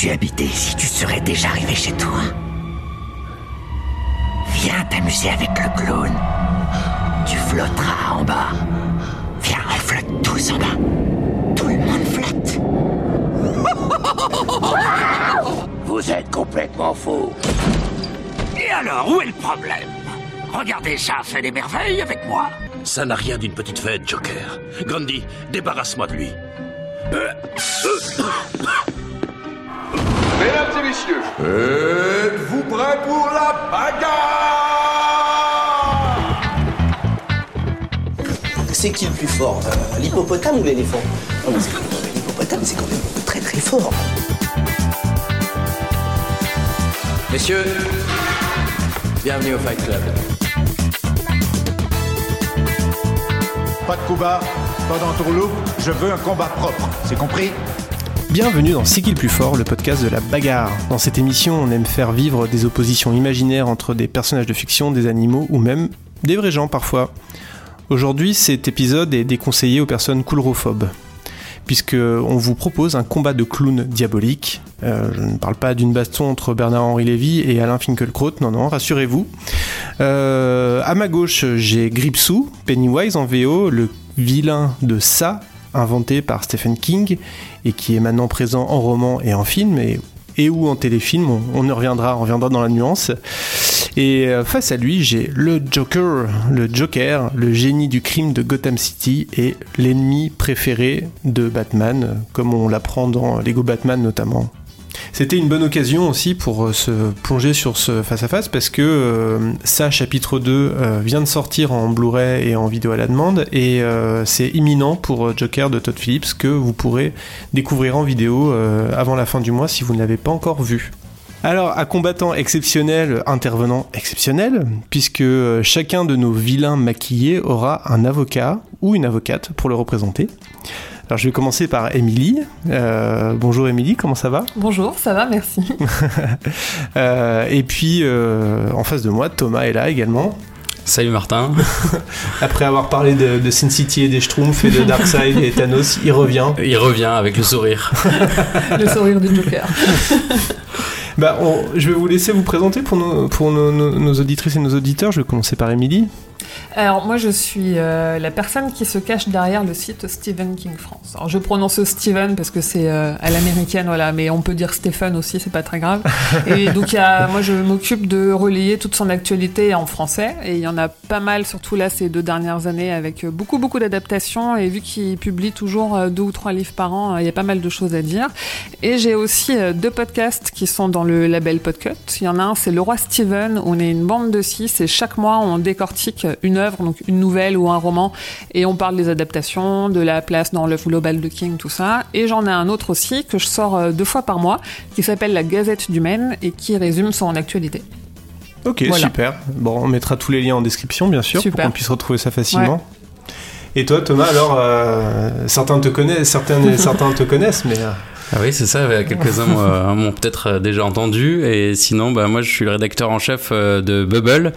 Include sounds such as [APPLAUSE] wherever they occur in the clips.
Tu habitais ici, tu serais déjà arrivé chez toi. Viens t'amuser avec le clown. Tu flotteras en bas. Viens, on flotte tous en bas. Tout le monde flotte. [LAUGHS] Vous êtes complètement fou. Et alors, où est le problème? Regardez, ça fait des merveilles avec moi. Ça n'a rien d'une petite fête, Joker. Grundy, débarrasse-moi de lui. Mesdames et messieurs, êtes-vous prêts pour la bagarre? C'est qui le plus fort? Euh, L'hippopotame ou l'éléphant? Non, mais c'est- L'hippopotame, c'est quand même très très fort. Messieurs, bienvenue au Fight Club. Pas de coup bas, pas d'entourloupe, je veux un combat propre, c'est compris? Bienvenue dans C'est qui le plus fort, le podcast de la bagarre. Dans cette émission, on aime faire vivre des oppositions imaginaires entre des personnages de fiction, des animaux ou même des vrais gens parfois. Aujourd'hui, cet épisode est déconseillé aux personnes coulrophobes, puisque on vous propose un combat de clowns diabolique. Euh, je ne parle pas d'une baston entre Bernard-Henri Lévy et Alain Finkielkraut, non, non, rassurez-vous. Euh, à ma gauche, j'ai Gripsou, Pennywise en VO, le vilain de ça, inventé par Stephen King, et qui est maintenant présent en roman et en film, et, ou en téléfilm, on, reviendra, on reviendra dans la nuance. Et euh, face à lui, j'ai le Joker, le Joker, le génie du crime de Gotham City et l'ennemi préféré de Batman, comme on l'apprend dans Lego Batman notamment. C'était une bonne occasion aussi pour euh, se plonger sur ce face-à-face parce que euh, ça, chapitre 2, euh, vient de sortir en Blu-ray et en vidéo à la demande et euh, c'est imminent pour euh, Joker de Todd Phillips que vous pourrez découvrir en vidéo euh, avant la fin du mois si vous ne l'avez pas encore vu. Alors, à combattant exceptionnel, intervenant exceptionnel, puisque euh, chacun de nos vilains maquillés aura un avocat ou une avocate pour le représenter. Alors, je vais commencer par Émilie. Euh, bonjour Émilie, comment ça va? Bonjour, ça va, merci. [LAUGHS] Euh, Et puis, euh, en face de moi, Thomas est là également. Salut Martin. [LAUGHS] Après avoir parlé de, de Sin City et des Schtroumpfs et de Darkseid et Thanos, il revient. Il revient avec le sourire. [LAUGHS] Le sourire du Joker. Bah, on- je vais vous laisser vous présenter pour, nos, pour nos, nos- nos auditrices et nos auditeurs. Je vais commencer par Émilie. Alors moi je suis euh, la personne qui se cache derrière le site Stephen King France. Alors je prononce Steven parce que c'est euh, à l'américaine voilà, mais on peut dire Stephen aussi, c'est pas très grave. [LAUGHS] Et donc il y a, moi je m'occupe de relayer toute son actualité en français et il y en a pas mal surtout là ces deux dernières années avec euh, beaucoup beaucoup d'adaptations et vu qu'il publie toujours deux ou trois livres par an, il y a pas mal de choses à dire. Et j'ai aussi deux podcasts qui sont dans le label Podcut. Il y en a un, c'est Le Roi Steven, où on est une bande de six et chaque mois on décortique une œuvre, donc une nouvelle ou un roman, et on parle des adaptations, de la place dans l'œuvre globale de King, tout ça. Et j'en ai un autre aussi que je sors euh, deux fois par mois, qui s'appelle La Gazette du Maine et qui résume son actualité. Ok, Voilà. super. Bon, on mettra tous les liens en description, bien sûr, Super. pour qu'on puisse retrouver ça facilement. Et toi, Thomas, alors, euh, certains te connaissent, certains, [LAUGHS] certains te connaissent, mais euh, Ah oui, c'est ça. Quelques-uns [LAUGHS] m'ont m'ont peut-être euh, déjà entendu. Et sinon, bah, moi, je suis le rédacteur en chef euh, de Bubble.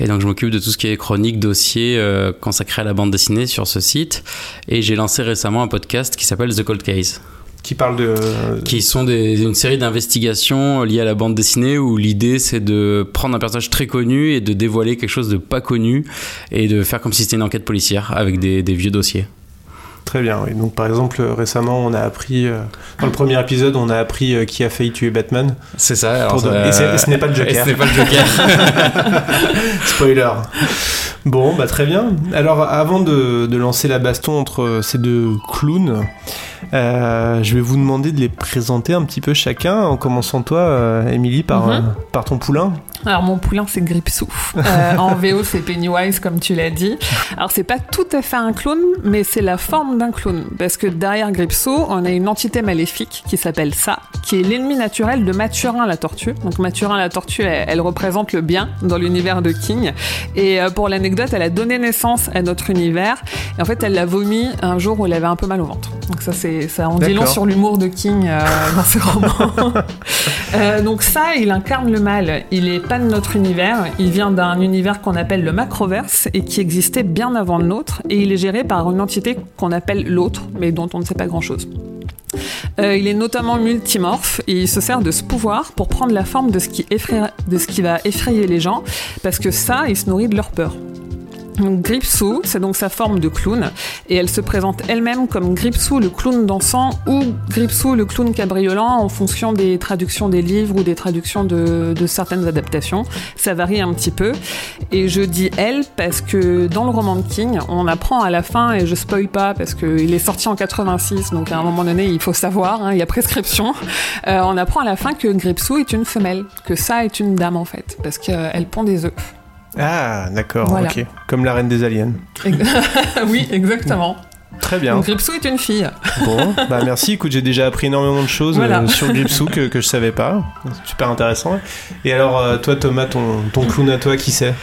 Et donc, je m'occupe de tout ce qui est chronique, dossier euh, consacré à la bande dessinée sur ce site. Et j'ai lancé récemment un podcast qui s'appelle The Cold Case. qui parle de. qui sont des, une série d'investigations liées à la bande dessinée où l'idée c'est de prendre un personnage très connu et de dévoiler quelque chose de pas connu et de faire comme si c'était une enquête policière avec des, des vieux dossiers. Très bien, oui. Donc, par exemple, euh, récemment, on a appris, euh, dans le premier épisode, on a appris euh, qui a failli tuer Batman. C'est ça. alors Pour ça- de- et ce n'est pas le Joker. [LAUGHS] Et ce n'est pas le Joker. [LAUGHS] [LAUGHS] Spoiler. Bon, bah très bien. Alors, avant de, de lancer la baston entre ces deux clowns, euh, je vais vous demander de les présenter un petit peu chacun, en commençant toi, euh, Émilie, par, Mhm. euh, par ton poulain. Alors mon poulain c'est Gripsou. Euh, [LAUGHS] en VO c'est Pennywise comme tu l'as dit. Alors c'est pas tout à fait un clown, mais c'est la forme d'un clown. Parce que derrière Gripsou, on a une entité maléfique qui s'appelle Ça, qui est l'ennemi naturel de Mathurin la tortue. Donc Mathurin la tortue, elle, elle représente le bien dans l'univers de King. Et euh, pour l'anecdote, elle a donné naissance à notre univers. Et en fait, elle l'a vomi un jour où elle avait un peu mal au ventre. Donc ça, c'est ça en dit long sur l'humour de King euh, [LAUGHS] dans ses romans. [LAUGHS] Euh, donc ça, il incarne le mal. Il est pas de notre univers. Il vient d'un univers qu'on appelle le Macroverse et qui existait bien avant le nôtre. Et il est géré par une entité qu'on appelle l'autre, mais dont on ne sait pas grand-chose. Euh, il est notamment multimorphe et il se sert de ce pouvoir pour prendre la forme de ce qui, de ce qui va effrayer les gens, parce que ça, il se nourrit de leur peur. Gripsou, c'est donc sa forme de clown, et elle se présente elle-même comme Gripsou le clown dansant ou Gripsou le clown cabriolant en fonction des traductions des livres ou des traductions de, de certaines adaptations. Ça varie un petit peu. Et je dis elle parce que dans le roman de King, on apprend à la fin, et je spoil pas parce qu'il est sorti en 86, donc à un moment donné il faut savoir, hein, il y a prescription, Euh, on apprend à la fin que Gripsou est une femelle, que ça est une dame en fait, parce qu'elle pond des œufs. Ah, d'accord, Voilà. ok. Comme la reine des aliens. [LAUGHS] oui, exactement. Très bien. Donc Gripsou est une fille. Bon, bah merci. Écoute, j'ai déjà appris énormément de choses Voilà. euh, sur Gripsou que, que je savais pas. Super intéressant. Et alors, euh, toi, Thomas, ton, ton clown à toi, qui c'est?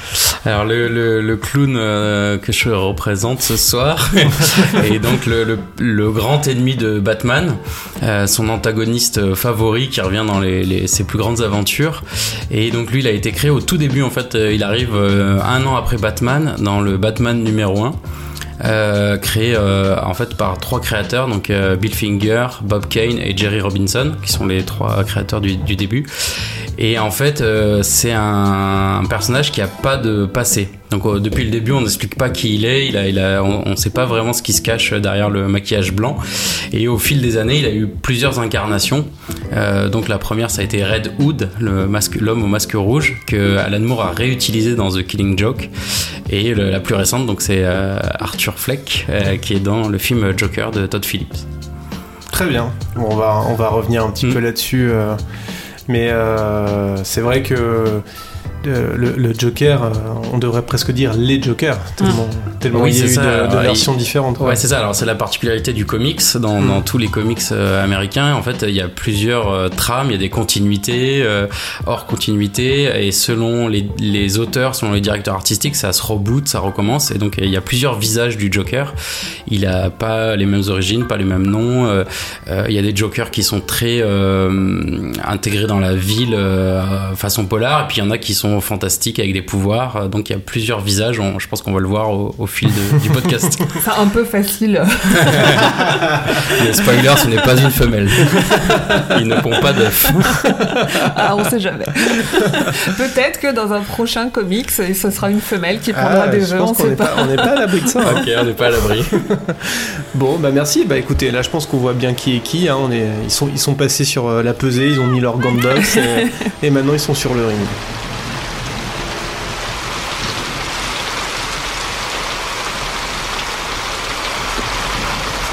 Alors le, le, le clown euh, que je représente ce soir [LAUGHS] est donc le, le, le grand ennemi de Batman, euh, son antagoniste favori qui revient dans les, les- ses plus grandes aventures. Et donc lui, il a été créé au tout début. En fait, il arrive euh, un an après Batman dans le Batman numéro 1. Euh, créé euh, en fait par trois créateurs, donc euh, Bill Finger, Bob Kane et Jerry Robinson, qui sont les trois créateurs du, du début. Et en fait, euh, c'est un, personnage qui a pas de passé. Donc euh, depuis le début, on n'explique pas qui il est. Il a, il a, on ne sait pas vraiment ce qui se cache derrière le maquillage blanc. Et au fil des années, il a eu plusieurs incarnations. Euh, donc la première, ça a été Red Hood, le masque, l'homme au masque rouge, que Alan Moore a réutilisé dans The Killing Joke. Et le- la plus récente, donc c'est Arthur Fleck, qui est dans le film Joker de Todd Phillips. Très bien. Bon, on va, on va revenir un petit peu là-dessus. Mais euh, c'est vrai que le, le Joker, euh, on devrait presque dire les Jokers, tellement, tellement Oui, il y a c'est eu ça. de, de Alors, versions il- différentes. Ouais, c'est ça. Alors, c'est la particularité du comics. Dans, Mm. dans tous les comics euh, américains, en fait, il y a plusieurs euh, trames, il y a des continuités, euh, hors continuité, et selon les, les auteurs, selon les directeurs artistiques, ça se reboot, ça recommence, et donc il y a plusieurs visages du Joker. Il a pas les mêmes origines, pas les mêmes noms. euh, euh, Il y a des Jokers qui sont très euh, intégrés dans la ville euh, façon polar, et puis il y en a qui sont fantastiques avec des pouvoirs. Euh, Donc il y a plusieurs visages. On- je pense qu'on va le voir au, au fil de- du podcast. [LAUGHS] C'est un peu facile. [LAUGHS] Le spoiler, ce n'est pas une femelle. [LAUGHS] Il ne pond pas d'œufs. ah, on sait jamais. Peut-être que dans un prochain comics, ce sera une femelle qui prendra Ah, des œufs, on n'est pas. à l'abri de ça. hein. Ok, on n'est pas à l'abri. Bon, bah merci. Bah écoutez, là je pense qu'on voit bien qui est qui. hein. On est, ils, sont, ils sont passés sur euh, la pesée, ils ont mis leur boxe et, et maintenant ils sont sur le ring.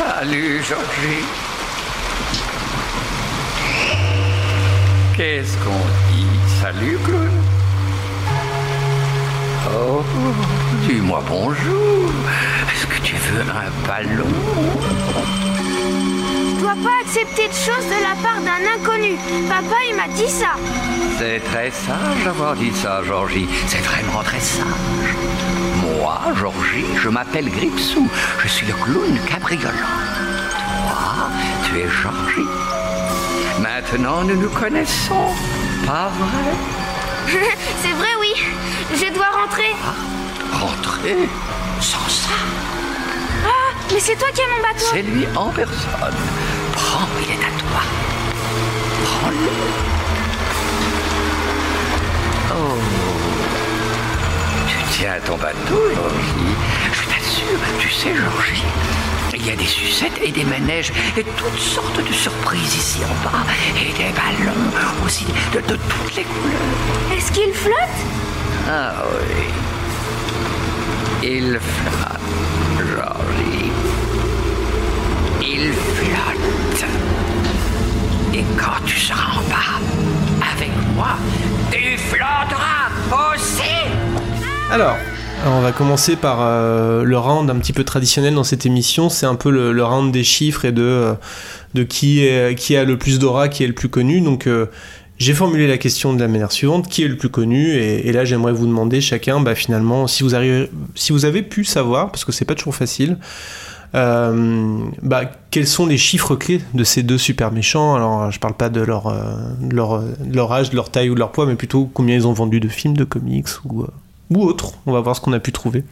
Salut, Georgie. Qu'est-ce qu'on dit? Salut, clown. Oh, dis-moi bonjour. Est-ce que tu veux un ballon? Je dois pas accepter de choses de la part d'un inconnu. Papa, il m'a dit ça. C'est très sage d'avoir dit ça, Georgie. C'est vraiment très sage. Moi, Georgie, je m'appelle Gripsou. Je suis le clown cabriolant. Toi, tu es Georgie. Maintenant, nous nous connaissons. Pas vrai? [LAUGHS] C'est vrai, oui. Je dois rentrer. Rentrer? Sans ça. Ah, mais c'est toi qui as mon bateau. C'est lui en personne. Prends, il est à toi. Prends-le. Tiens ton bateau, Georgie. Je t'assure, tu sais, Georgie, il y a des sucettes et des manèges et toutes sortes de surprises ici en bas. Et des ballons aussi de, de toutes les couleurs. Est-ce qu'il flotte? Ah oui. Il flotte, Georgie. Il flotte. Et quand tu seras en bas, avec moi, tu flotteras aussi. Alors, on va commencer par euh, le round un petit peu traditionnel dans cette émission. C'est un peu le, round des chiffres et de, euh, qui, a le plus d'aura, qui est le plus connu. Donc, euh, j'ai formulé la question de la manière suivante qui est le plus connu? Et, là, j'aimerais vous demander chacun, bah, finalement, si vous, avez pu savoir, parce que c'est pas toujours facile. Bah, quels sont les chiffres clés de ces deux super méchants? Alors, je parle pas de leur, de leur, âge, de leur taille ou de leur poids, mais plutôt combien ils ont vendu de films, de comics ou, ou autre. On va voir ce qu'on a pu trouver.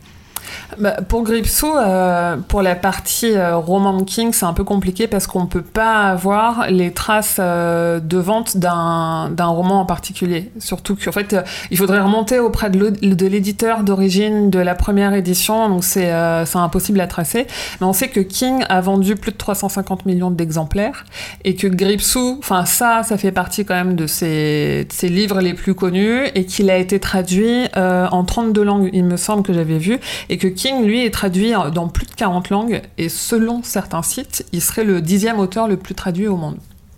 Bah, pour Gripsou, euh, pour la partie euh, Roman King, c'est un peu compliqué parce qu'on ne peut pas avoir les traces euh, de vente d'un roman en particulier. Surtout qu'en fait, euh, il faudrait remonter auprès de l'éditeur d'origine de la première édition, donc c'est impossible à tracer. Mais on sait que King a vendu plus de 350 millions d'exemplaires et que Gripsou, enfin ça, ça fait partie quand même de ses, de ses livres les plus connus et qu'il a été traduit en 32 langues, il me semble que j'avais vu, et que King, lui, est traduit dans plus de 40 langues, et selon certains sites, il serait le dixième auteur le plus traduit au monde.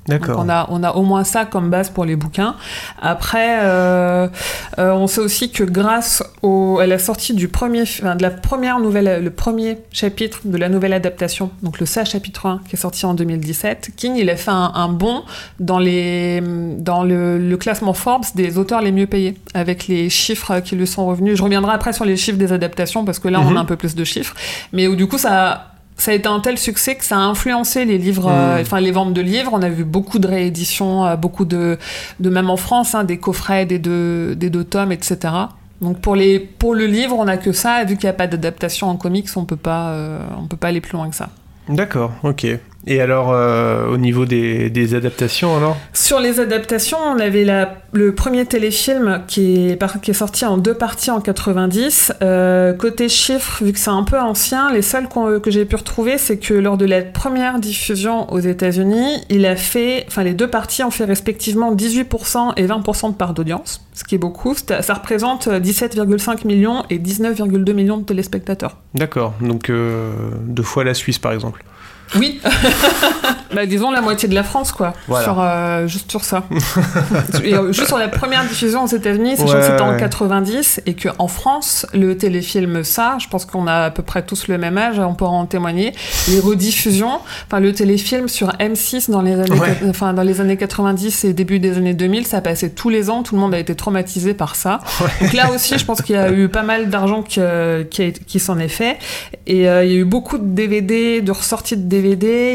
D'accord. On a, on a au moins ça comme base pour les bouquins. Après, euh, euh, on sait aussi que grâce au, à la sortie du premier, enfin, de la première nouvelle, le premier chapitre de la nouvelle adaptation, donc le SA chapitre 1 qui est sorti en 2017, King il a fait un, un bond dans les, dans le, le classement Forbes des auteurs les mieux payés avec les chiffres qui lui sont revenus. Je reviendrai après sur les chiffres des adaptations parce que là on Mhm. a un peu plus de chiffres, mais où du coup ça ça a été un tel succès que ça a influencé les livres, euh, Mm. enfin les ventes de livres. On a vu beaucoup de rééditions, euh, beaucoup de, de même en France, hein, des coffrets, des deux, des deux tomes, etc. Donc pour les, pour le livre, on a que ça. Vu qu'il n'y a pas d'adaptation en comics, on peut pas, euh, on peut pas aller plus loin que ça. D'accord, ok. Et alors, euh, au niveau des, des adaptations, alors? Sur les adaptations, on avait la- le premier téléfilm qui est, par- qui est sorti en deux parties en 90. Euh, côté chiffres, vu que c'est un peu ancien, les seuls qu'on- que j'ai pu retrouver, c'est que lors de la première diffusion aux États-Unis, il a fait, enfin les deux parties ont fait respectivement 18% et 20% de part d'audience, ce qui est beaucoup. Ça représente 17,5 millions et 19,2 millions de téléspectateurs. D'accord, donc euh, deux fois la Suisse, par exemple. Oui. [LAUGHS] bah, disons la moitié de la France, quoi. Voilà. Sur, euh, juste sur ça. [LAUGHS] Et, euh, juste sur la première diffusion aux États-Unis, sachant Ouais, que c'était en ouais. 90 et qu'en France, le téléfilm Ça, je pense qu'on a à peu près tous le même âge, on pourra en témoigner. Les rediffusions, enfin le téléfilm sur M6 dans les années, Ouais. enfin, dans les années 90 et début des années 2000, ça passait tous les ans, tout le monde a été traumatisé par ça. Donc là aussi, je pense qu'il y a eu pas mal d'argent qui, qui, a- qui s'en est fait. Et euh, il y a eu beaucoup de DVD, de ressorties de DVD.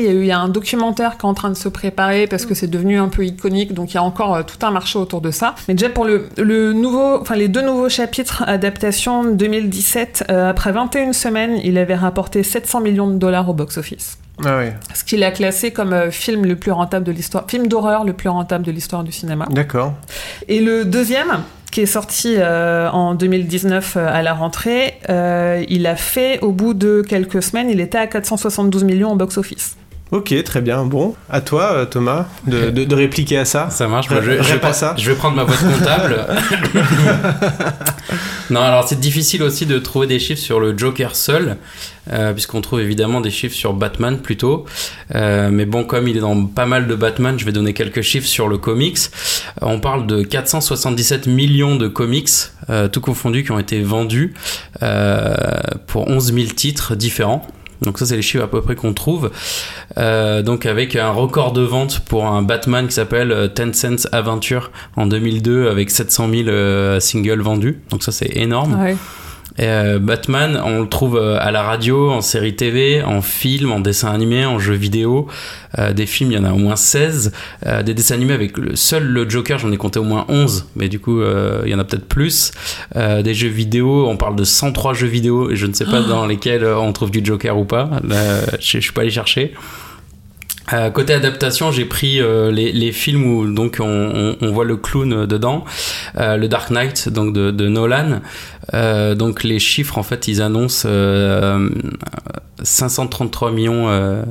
Il y a eu il y a un documentaire qui est en train de se préparer parce que c'est devenu un peu iconique. Donc il y a encore euh, tout un marché autour de ça. Mais déjà pour le, le nouveau, enfin les deux nouveaux chapitres adaptation 2017, euh, après 21 semaines, il avait rapporté 700 millions de dollars au box-office. Ah Ce qu'il a classé comme euh, film le plus rentable de l'histoire, film d'horreur le plus rentable de l'histoire du cinéma. d'accord. Et le deuxième, qui est sorti euh, en 2019 euh, à la rentrée, euh, il a fait, au bout de quelques semaines, il était à 472 millions au box-office. Ok, très bien. Bon, à toi, euh, Thomas, de, de- de répliquer à ça. Ça marche, moi, je, je vais ça. je vais prendre ma boîte comptable. [LAUGHS] non, alors c'est difficile aussi de trouver des chiffres sur le Joker seul, euh, puisqu'on trouve évidemment des chiffres sur Batman plutôt. Euh, mais bon, comme il est dans pas mal de Batman, je vais donner quelques chiffres sur le comics. Euh, on parle de 477 millions de comics, tout confondus, qui ont été vendus pour 11 000 titres différents. Donc ça c'est les chiffres à peu près qu'on trouve. Euh, donc avec un record de vente pour un Batman qui s'appelle euh, Ten Cents Adventure en 2002 avec 700 000 euh, singles vendus. Donc ça c'est énorme. Ouais. Et, euh, Batman, on le trouve euh, à la radio, en série TV, en film, en dessin animé, en jeu vidéo. Euh, des films, il y en a au moins 16. Euh, des dessins animés avec le seul le Joker, j'en ai compté au moins 11, mais du coup, il y en a peut-être plus. Des jeux vidéo, on parle de 103 jeux vidéo, et je ne sais pas [GASPS] dans lesquels on trouve du Joker ou pas. Là, je, je suis pas allé chercher. Euh, côté adaptation, j'ai pris euh, les, les films où donc on, on- on voit le clown euh, dedans, Euh, le Dark Knight donc de, de Nolan. Euh, donc les chiffres en fait ils annoncent euh, 533 millions euh,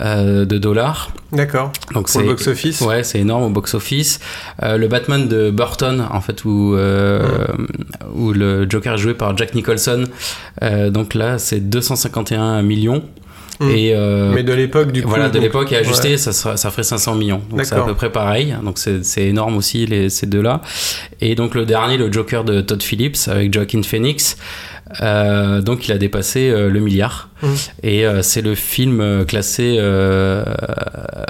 euh, de dollars. D'accord. Donc Pour le box-office Ouais, c'est énorme au box-office. Euh, le Batman de Burton, en fait, où, euh, où le Joker est joué par Jack Nicholson, euh, donc là, c'est 251 millions. Mm. Et euh, Mais de l'époque, du coup. voilà, de l'époque et ajusté, Ouais. ça, sera- ça ferait 500 millions. Donc c'est à peu près pareil. Donc c'est c'est énorme aussi, les, ces deux-là. Et donc le dernier, le Joker de Todd Phillips avec Joaquin Phoenix. euh, donc il a dépassé euh, le milliard. Mm. Et euh, c'est le film euh, classé euh,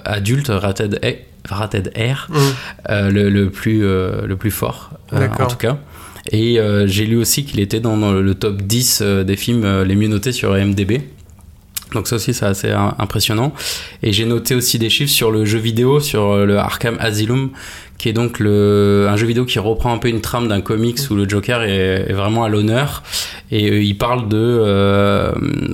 adulte, rated, A- rated R, Mm. euh, le, le plus, euh, le plus fort, en tout cas. Et euh, j'ai lu aussi qu'il était dans le top 10 euh, des films les mieux notés sur IMDb. Donc ça aussi c'est assez im- impressionnant. Et j'ai noté aussi des chiffres sur le jeu vidéo, sur euh, le Arkham Asylum, qui est donc le, un jeu vidéo qui reprend un peu une trame d'un comics où le Joker est, est vraiment à l'honneur. Et euh, il parle de euh,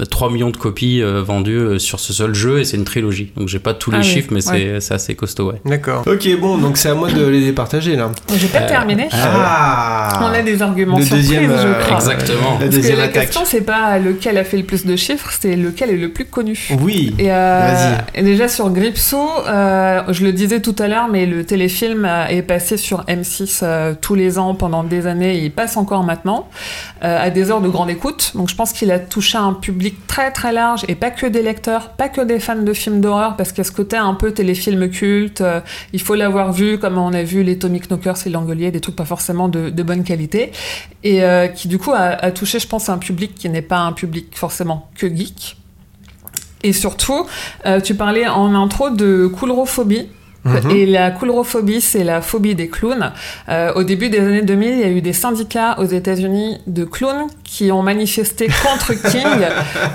3 millions de copies euh, vendues euh, sur ce seul jeu et c'est une trilogie. Donc j'ai pas tous les Ah oui, chiffres mais c'est ouais. c'est assez costaud ouais. D'accord. Ok, bon, donc c'est à moi de les départager là. J'ai pas terminé. Ah On a des arguments Le surprises, deuxième, je crois. Exactement. La Parce que deuxième la attaque. question, c'est pas lequel a fait le plus de chiffres, c'est lequel est le plus connu. Oui. Et, euh, Vas-y. et déjà sur Gripsou, euh, je le disais tout à l'heure, mais le téléfilm est passé sur M6 euh, tous les ans pendant des années, et il passe encore maintenant, euh, à des heures de grande écoute. Donc je pense qu'il a touché un public très très large, et pas que des lecteurs, pas que des fans de films d'horreur, parce a ce côté un peu téléfilm culte, euh, il faut l'avoir vu, comme on a vu les Tommy Knockers et l'Angolier, des trucs pas forcément de, bonne qualité, et qui du coup a, touché, je pense, un public qui n'est pas un public forcément que geek. Et surtout, tu parlais en intro de coulrophobie. Mhm. Et la coulrophobie, c'est la phobie des clowns. Euh, au début des années 2000, il y a eu des syndicats aux États-Unis de clowns qui ont manifesté contre [LAUGHS] King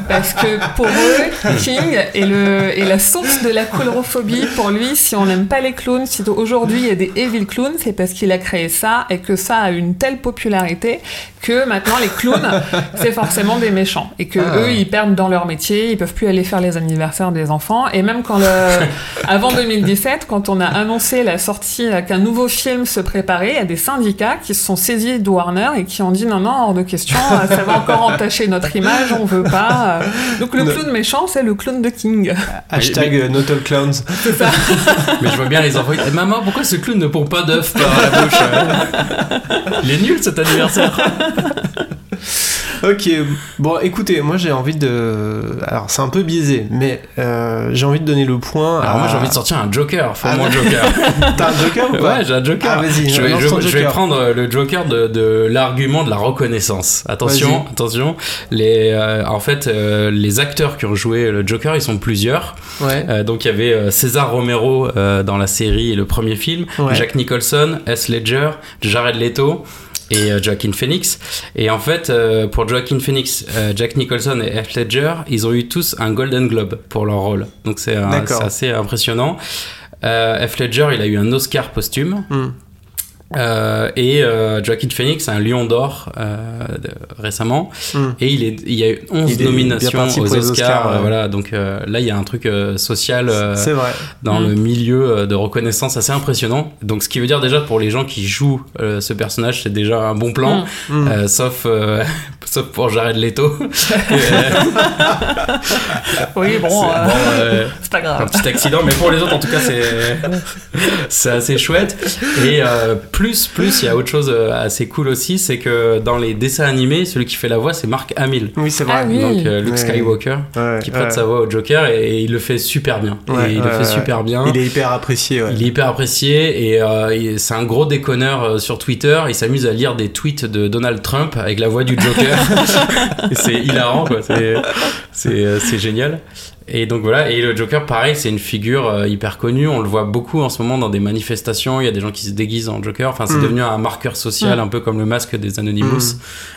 parce que pour eux, King est, le, est la source de la coulrophobie. Pour lui, si on n'aime pas les clowns, si aujourd'hui il y a des evil clowns, c'est parce qu'il a créé ça et que ça a une telle popularité que maintenant les clowns, [LAUGHS] c'est forcément des méchants et que Ah. eux, ils perdent dans leur métier, ils peuvent plus aller faire les anniversaires des enfants. Et même quand le, [LAUGHS] avant 2017, quand on a annoncé la sortie, euh, qu'un nouveau film se préparait, il y a des syndicats qui se sont saisis de Warner et qui ont dit non, non, hors de question, euh, ça va encore entacher notre image, on veut pas. euh. Donc le clown méchant, c'est le clown de King. Hashtag Not All Clowns. C'est ça. [LAUGHS] Mais je vois bien les enfants. Eh, maman, pourquoi ce clown ne pompe pas d'œufs par la bouche Il est nul cet anniversaire. [LAUGHS] Ok, bon écoutez, moi j'ai envie de. Alors c'est un peu biaisé, mais euh, j'ai envie de donner le point. Alors à- moi j'ai envie de sortir un Joker, faut Ah, moi Joker. [LAUGHS] T'as un Joker ou pas Ouais, j'ai un Joker. Ah, vas-y, je, vais, je- je vais prendre le Joker de, de l'argument de la reconnaissance. Attention, attention. Les, euh, en fait, euh, les acteurs qui ont joué le Joker, ils sont plusieurs. Ouais. Euh, donc il y avait euh, César Romero euh, dans la série et le premier film, Ouais. Jack Nicholson, S. Ledger, Jared Leto et euh, Joaquin Phoenix. Et en fait, euh, pour Joaquin Phoenix, euh, Jack Nicholson et F. Ledger, ils ont eu tous un Golden Globe pour leur rôle. Donc c'est assez impressionnant. Euh, F. Ledger, il a eu un Oscar posthume. Hmm. Euh, et euh, Joaquin Phoenix a un Lion d'Or euh, récemment Hmm. et il, est, il y a eu 11 Il est bien nominations aux Oscars, Oscars, euh, ouais. voilà donc euh, là il y a un truc euh, social euh, vrai. dans Mm. le milieu euh, de reconnaissance assez impressionnant donc ce qui veut dire déjà pour les gens qui jouent euh, ce personnage c'est déjà un bon plan Mm. Mm. Euh, sauf euh, sauf pour Jared Leto [LAUGHS] Oui, bon, C'est- euh, bon, euh, c'est pas un grave. petit accident mais pour les autres en tout cas c'est c'est assez chouette et euh, plus plus il y a autre chose euh, assez cool aussi c'est que dans les dessins animés celui qui fait la voix c'est Mark Hamill Oui, c'est vrai. Ah oui. donc euh, Luke Ouais. Skywalker Ouais, qui prête ouais. sa voix au Joker et, et il le fait super bien Ouais, et il ouais, le fait ouais. super bien Il est hyper apprécié, ouais. il est hyper apprécié et euh, c'est un gros déconneur euh, sur Twitter. Il s'amuse à lire des tweets de Donald Trump avec la voix du Joker. [LAUGHS] [LAUGHS] C'est hilarant, quoi. C'est, euh, c'est génial. Et donc voilà. Et le Joker, pareil, c'est une figure euh, hyper connue. On le voit beaucoup en ce moment dans des manifestations. Il y a des gens qui se déguisent en Joker. Enfin, c'est Mm. devenu un marqueur social, Mm. un peu comme le masque des Anonymous.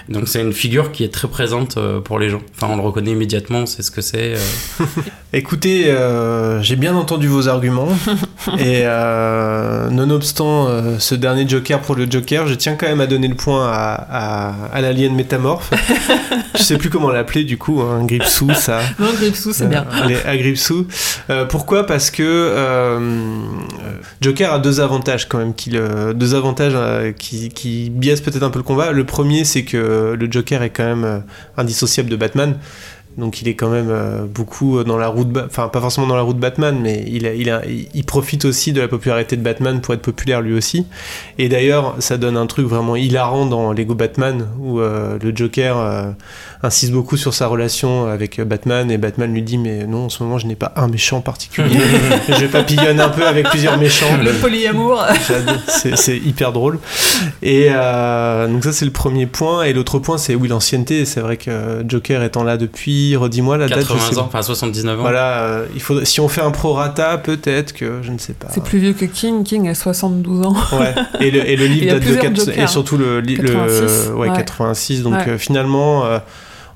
Donc c'est une figure qui est très présente euh, pour les gens. Enfin, on le reconnaît immédiatement. Sait ce que c'est. euh. [LAUGHS] Écoutez, euh, j'ai bien entendu vos arguments. [LAUGHS] et euh, nonobstant euh, ce dernier Joker pour le Joker, je tiens quand même à donner le point à, à, à l'alien métamorphe. [LAUGHS] je sais plus comment l'appeler du coup, un Gripsou, ça. Non, Gripsou, c'est bien. Allez, à Gripsou. Euh, pourquoi? Parce que euh, Joker a deux avantages quand même, le- deux avantages euh, qui, biaisent peut-être un peu le combat. Le premier, c'est que le Joker est quand même euh, indissociable de Batman. Donc il est quand même euh, beaucoup dans la roue de, Ba- enfin pas forcément dans la roue de Batman, mais il, a- il, a- il profite aussi de la popularité de Batman pour être populaire lui aussi. Et d'ailleurs, ça donne un truc vraiment hilarant dans Lego Batman où euh, le Joker euh, insiste beaucoup sur sa relation avec Batman et Batman lui dit mais non en ce moment je n'ai pas un méchant particulier, [LAUGHS] je papillonne un peu avec plusieurs méchants. Le polyamour. C'est c'est hyper drôle. Et euh, donc ça c'est le premier point. Et l'autre point c'est oui l'ancienneté. C'est vrai que Joker étant là depuis, redis-moi la date. je 80 sais ans, enfin 79 ans. Voilà, euh, il faudrait, si on fait un prorata, peut-être que je ne sais pas. C'est plus vieux que King. King a 72 ans. Ouais. Et le, et le [LAUGHS] Il livre y a date de plusieurs 4, Jokers. et surtout le, li- le 86, ouais, ouais. 86. Donc Ouais. euh, finalement, euh,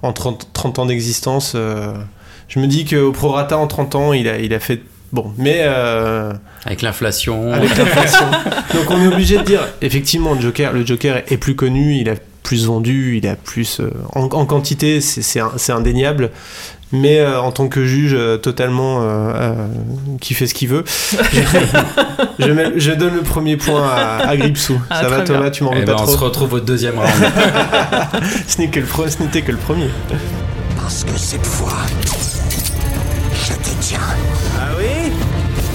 en 30, 30 ans d'existence, euh, je me dis qu'au prorata en 30 ans, il a, il a fait bon. Mais euh, Avec l'inflation. avec l'inflation. [LAUGHS] Donc on est obligé de dire, effectivement, le Joker, le Joker est plus connu, il a plus vendu, il a plus euh, en, en quantité, c'est indéniable. Mais euh, en tant que juge euh, totalement euh, euh, qui fait ce qu'il veut, je, je mets- je donne le premier point à, à Gripsou. Ah, Ça va Thomas, bien. tu m'en Eh veux ben, pas on trop se retrouve au deuxième round. [LAUGHS] Ce n'est que n'était que le premier. Parce que cette fois, je te tiens. Ah oui?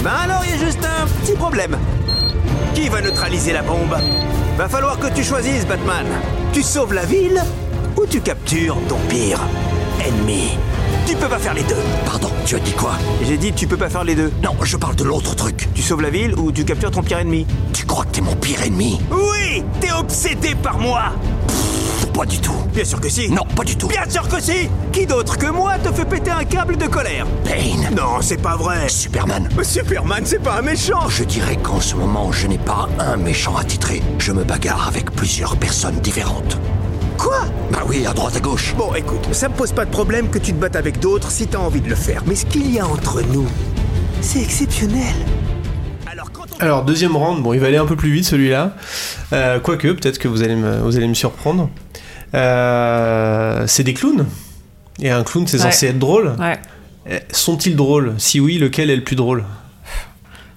Ben alors, il y a juste un petit problème. Qui va neutraliser la bombe? Va falloir que tu choisisses, Batman. Tu sauves la ville ou tu captures ton pire ennemi Tu peux pas faire les deux. Pardon, tu as dit quoi? J'ai dit tu peux pas faire les deux. Non, je parle de l'autre truc. Tu sauves la ville ou tu captures ton pire ennemi Tu crois que t'es mon pire ennemi? Oui T'es obsédé par moi Pas du tout. Bien sûr que si Non, pas du tout. Bien sûr que si Qui d'autre que moi te fait péter un câble de colère? Bane. Non, c'est pas vrai Superman. Superman, c'est pas un méchant Je dirais qu'en ce moment, je n'ai pas un méchant attitré. Je me bagarre avec plusieurs personnes différentes. Quoi? Bah oui, à droite à gauche. Bon, écoute, ça me pose pas de problème que tu te battes avec d'autres si t'as envie de le faire. Mais ce qu'il y a entre nous, c'est exceptionnel. Alors, quand on... Alors deuxième round, bon il va aller un peu plus vite celui-là. Euh, Quoique, peut-être que vous allez me, vous allez me surprendre. Euh, c'est des clowns. Et un clown c'est Ouais. censé être drôle. Ouais. Euh, Sont-ils drôles? Si oui, lequel est le plus drôle?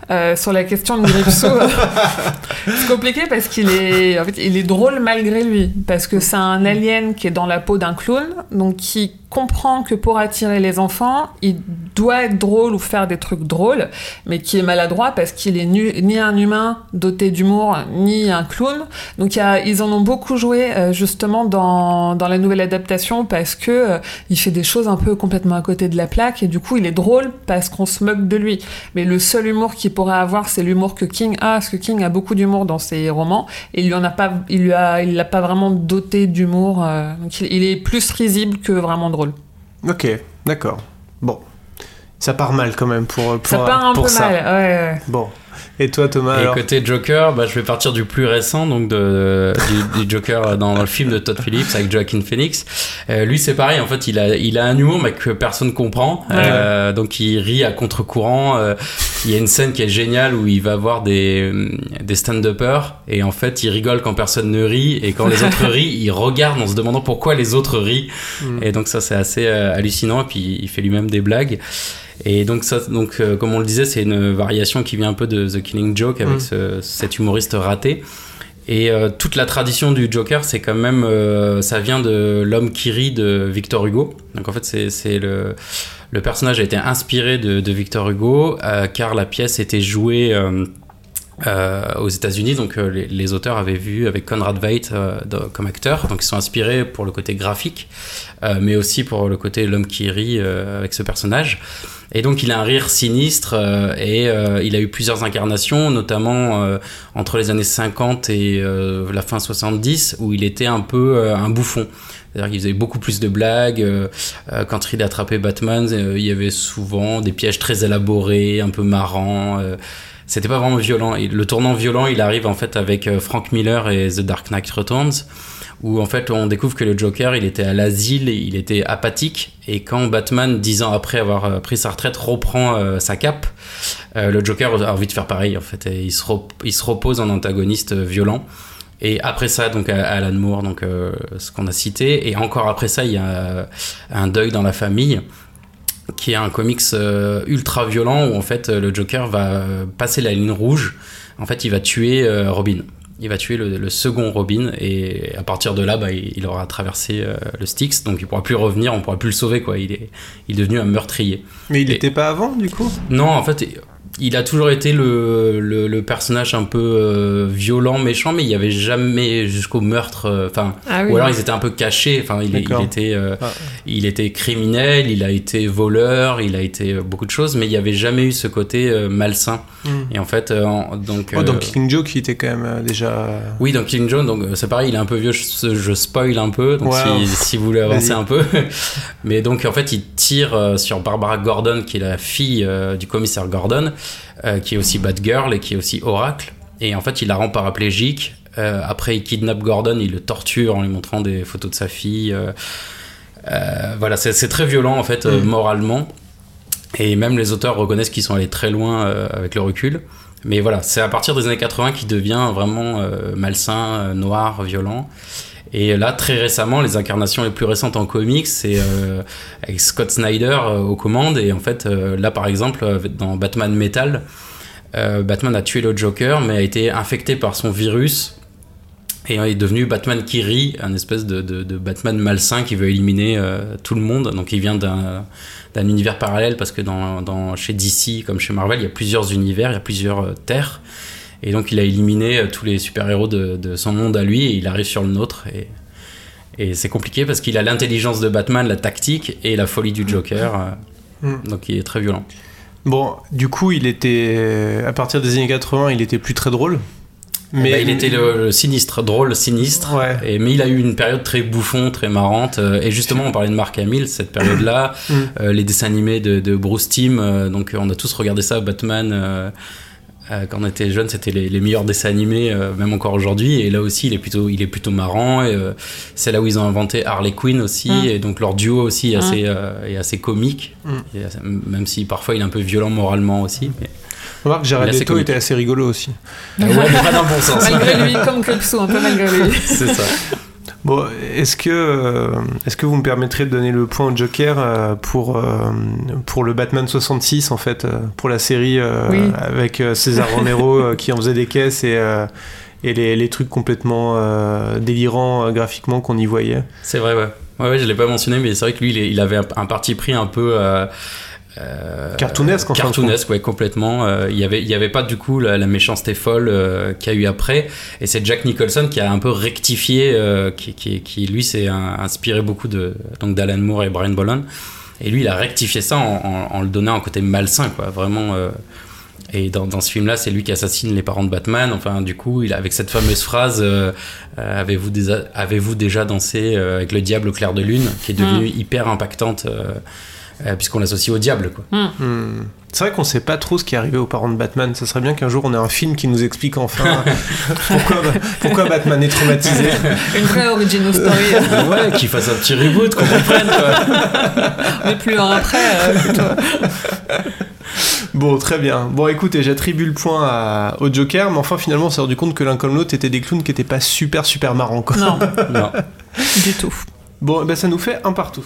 Euh, sur la question de Gripso, [LAUGHS] c'est compliqué parce qu'il est, en fait, il est drôle malgré lui. Parce que c'est un alien qui est dans la peau d'un clown, donc qui comprend que pour attirer les enfants, il doit être drôle ou faire des trucs drôles, mais qui est maladroit parce qu'il est ni un humain doté d'humour, ni un clown. Donc ils en ont beaucoup joué euh, justement dans, dans la nouvelle adaptation parce que euh, il fait des choses un peu complètement à côté de la plaque et du coup il est drôle parce qu'on se moque de lui. Mais le seul humour qu'il pourrait avoir, c'est l'humour que King a, parce que King a beaucoup d'humour dans ses romans et il lui en a pas, il lui a, il l'a pas vraiment doté d'humour. euh, donc il est plus risible que vraiment drôle. Ok, d'accord. Bon, ça part mal quand même pour pour, Ça part un pour peu ça. mal. Ouais, ouais. Bon. Et toi Thomas Et alors côté Joker, bah, je vais partir du plus récent, donc de, du, du Joker dans, le film de Todd Phillips avec Joaquin Phoenix. Euh, lui, c'est pareil, en fait, il a, il a un humour, mais que personne comprend. Euh, donc, il rit à contre-courant. Euh, il y a une scène qui est géniale où il va voir des, des stand-uppers et en fait, il rigole quand personne ne rit et quand les autres rient, il regarde en se demandant pourquoi les autres rient. Mm. Et donc, ça, c'est assez euh, hallucinant. Et puis, il fait lui-même des blagues. Et donc, ça, donc euh, comme on le disait, c'est une variation qui vient un peu de The Killing Joke avec Mm. ce- cet humoriste raté. Et euh, toute la tradition du Joker, c'est quand même, euh, ça vient de l'homme qui rit de Victor Hugo. Donc en fait, c'est le le personnage a été inspiré de, de Victor Hugo, euh, car la pièce était jouée. Euh, aux États-Unis, donc euh, les, auteurs avaient vu avec Conrad Veidt euh, comme acteur, donc ils sont inspirés pour le côté graphique, euh, mais aussi pour le côté l'homme qui rit avec ce personnage. Et donc il a un rire sinistre et il a eu plusieurs incarnations, notamment entre les années 50 et la fin 70, où il était un peu un bouffon. C'est-à-dire qu'il faisait beaucoup plus de blagues. quand il attrapait Batman, il y avait souvent des pièges très élaborés, un peu marrants. C'était pas vraiment violent. Le tournant violent, il arrive en fait avec euh, Frank Miller et The Dark Knight Returns, où en fait on découvre que le Joker, il était à l'asile, il était apathique, et quand Batman, dix ans après avoir euh, pris sa retraite, reprend euh, sa cape, le Joker a envie de faire pareil en fait, et il se, repose en antagoniste violent. Et après ça, donc Alan Moore, donc ce qu'on a cité, et encore après ça, il y a un deuil dans la famille qui est un comics euh, ultra violent où en fait euh, le Joker va euh, passer la ligne rouge. En fait, il va tuer euh, Robin. il va tuer le, le second Robin et à partir de là, bah, il, il aura traversé euh, le Styx, donc il pourra plus revenir, on pourra plus le sauver quoi. Il est, il est devenu un meurtrier. Mais il n'était pas avant, du coup? Non, en fait, il a toujours été le, le, le personnage un peu euh, violent, méchant, mais il n'y avait jamais jusqu'au meurtre. euh, Enfin, Ah oui. ou alors ils étaient un peu cachés. Enfin, il, était, euh, Ah. il était criminel, il a été voleur, il a été beaucoup de choses, mais il n'y avait jamais eu ce côté euh, malsain. Mm. Et en fait, euh, en- donc. Oh, dans euh, Killing Joke, il était quand même euh, déjà. oui, dans Killing Joe, donc c'est pareil, il est un peu vieux, je, je spoil un peu, donc si, si vous voulez avancer un peu. [LAUGHS] Mais donc en fait, il tire euh, sur Barbara Gordon, qui est la fille euh, du commissaire Gordon, euh, qui est aussi Batgirl et qui est aussi Oracle. Et en fait, il la rend paraplégique. Euh, après, il kidnappe Gordon, il le torture en lui montrant des photos de sa fille. euh, voilà, c'est très violent en fait, Mm. moralement. Et même les auteurs reconnaissent qu'ils sont allés très loin avec le recul. Mais voilà, c'est à partir des années 80 qu'il devient vraiment malsain, noir, violent. Et là, très récemment, les incarnations les plus récentes en comics, c'est euh, avec Scott Snyder euh, aux commandes. Et en fait, euh, là, par exemple, euh, dans Batman Metal, Batman a tué le Joker, mais a été infecté par son virus et est devenu Batman qui rit, un espèce de, de- de Batman malsain qui veut éliminer tout le monde. Donc il vient d'un d'un univers parallèle parce que dans, dans- chez DC comme chez Marvel, il y a plusieurs univers, il y a plusieurs terres. Et donc il a éliminé euh, tous les super-héros de, de son monde à lui et il arrive sur le nôtre. Et, et c'est compliqué parce qu'il a l'intelligence de Batman, la tactique et la folie du Joker. euh, Mm. Donc il est très violent. Bon, du coup, il était. À partir des années 80, il était plus très drôle. Mais Mais Bah, il était le, le sinistre, drôle, sinistre. Ouais. Et, mais il a eu une période très bouffon, très marrante. euh, Et justement, on parlait de Mark Hamill, cette période-là. Mm. euh, les dessins animés de, de Bruce Timm. euh, donc, on a tous regardé ça, Batman. euh, euh, quand on était jeune, c'était les, les meilleurs dessins animés, euh, même encore aujourd'hui. Et là aussi, il est plutôt, il est plutôt marrant. Et, euh, c'est là où ils ont inventé Harley Quinn aussi. Mm. Et donc, leur duo aussi est Mm. assez, euh, est assez comique. Mm. Et assez- même si parfois il est un peu violent moralement aussi. Mais... Remarque, Jared Leto comique. était assez rigolo aussi. [LAUGHS] Ouais, mais pas dans le bon sens. Malgré lui, comme Crepso, un peu malgré lui. [LAUGHS] c'est ça. Bon, est-ce que, euh, est-ce que vous me permettrez de donner le point au Joker euh, pour, euh, pour le Batman 66, en fait, pour la série Oui. avec César [LAUGHS] Romero qui en faisait des caisses et, et les, les trucs complètement euh, délirants euh, graphiquement qu'on y voyait? C'est vrai, ouais. Ouais, ouais, je l'ai pas mentionné, mais c'est vrai que lui, il, est- il avait un, un parti pris un peu. euh, euh, Cartoonesque, en Cartoonesque, ouais, complètement. Euh, il y avait, il y avait pas du coup la, la méchanceté folle euh, qu'il y a eu après. Et c'est Jack Nicholson qui a un peu rectifié, euh, qui, qui, qui, lui s'est inspiré beaucoup de donc d'Alan Moore et Brian Bolland. Et lui, il a rectifié ça en, en- en le donnant un côté malsain, quoi. Vraiment. euh, et dans, dans ce film-là, c'est lui qui assassine les parents de Batman. Enfin, du coup, il, avec cette fameuse phrase euh, euh, Avez-vous déjà, dansé euh, avec le diable au clair de lune qui est devenue hyper impactante euh, puisqu'on l'associe au diable. Quoi. Hmm. C'est vrai qu'on sait pas trop ce qui est arrivé aux parents de Batman. Ça serait bien qu'un jour on ait un film qui nous explique enfin [LAUGHS] pourquoi, pourquoi Batman est traumatisé. [LAUGHS] Une vraie original story. [LAUGHS] ouais, qu'il fasse un petit reboot, qu'on comprenne. Quoi. Mais plus un après, euh, plutôt. Bon, très bien. Bon, écoutez, j'attribue le point à- au Joker, mais enfin, finalement, on s'est rendu compte que l'un comme l'autre étaient des clowns qui étaient pas super, super marrants, quoi. Non, Non. du tout. Bon, ben ça nous fait un partout.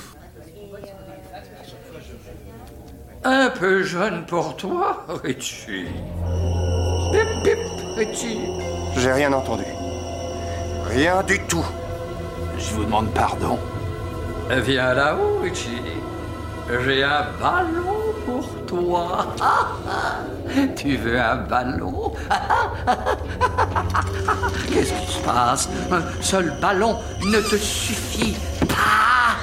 Un peu jeune pour toi, Richie. Bip, bip, Richie. J'ai rien entendu. Rien du tout. Je vous demande pardon. Viens là-haut, Richie. J'ai un ballon pour toi. [LAUGHS] tu veux un ballon? [LAUGHS] Qu'est-ce qui se passe? Un seul ballon ne te suffit pas.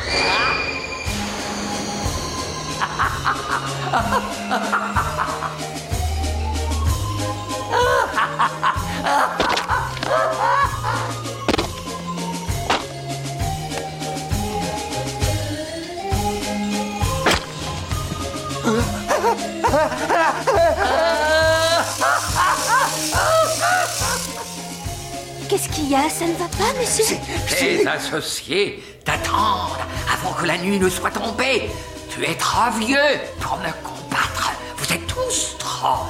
Qu'est-ce qu'il y a? Ça ne va pas, monsieur? Tes associés t'attendent avant que la nuit ne soit tombée. Tu es trop vieux pour me combattre. Vous êtes tous trop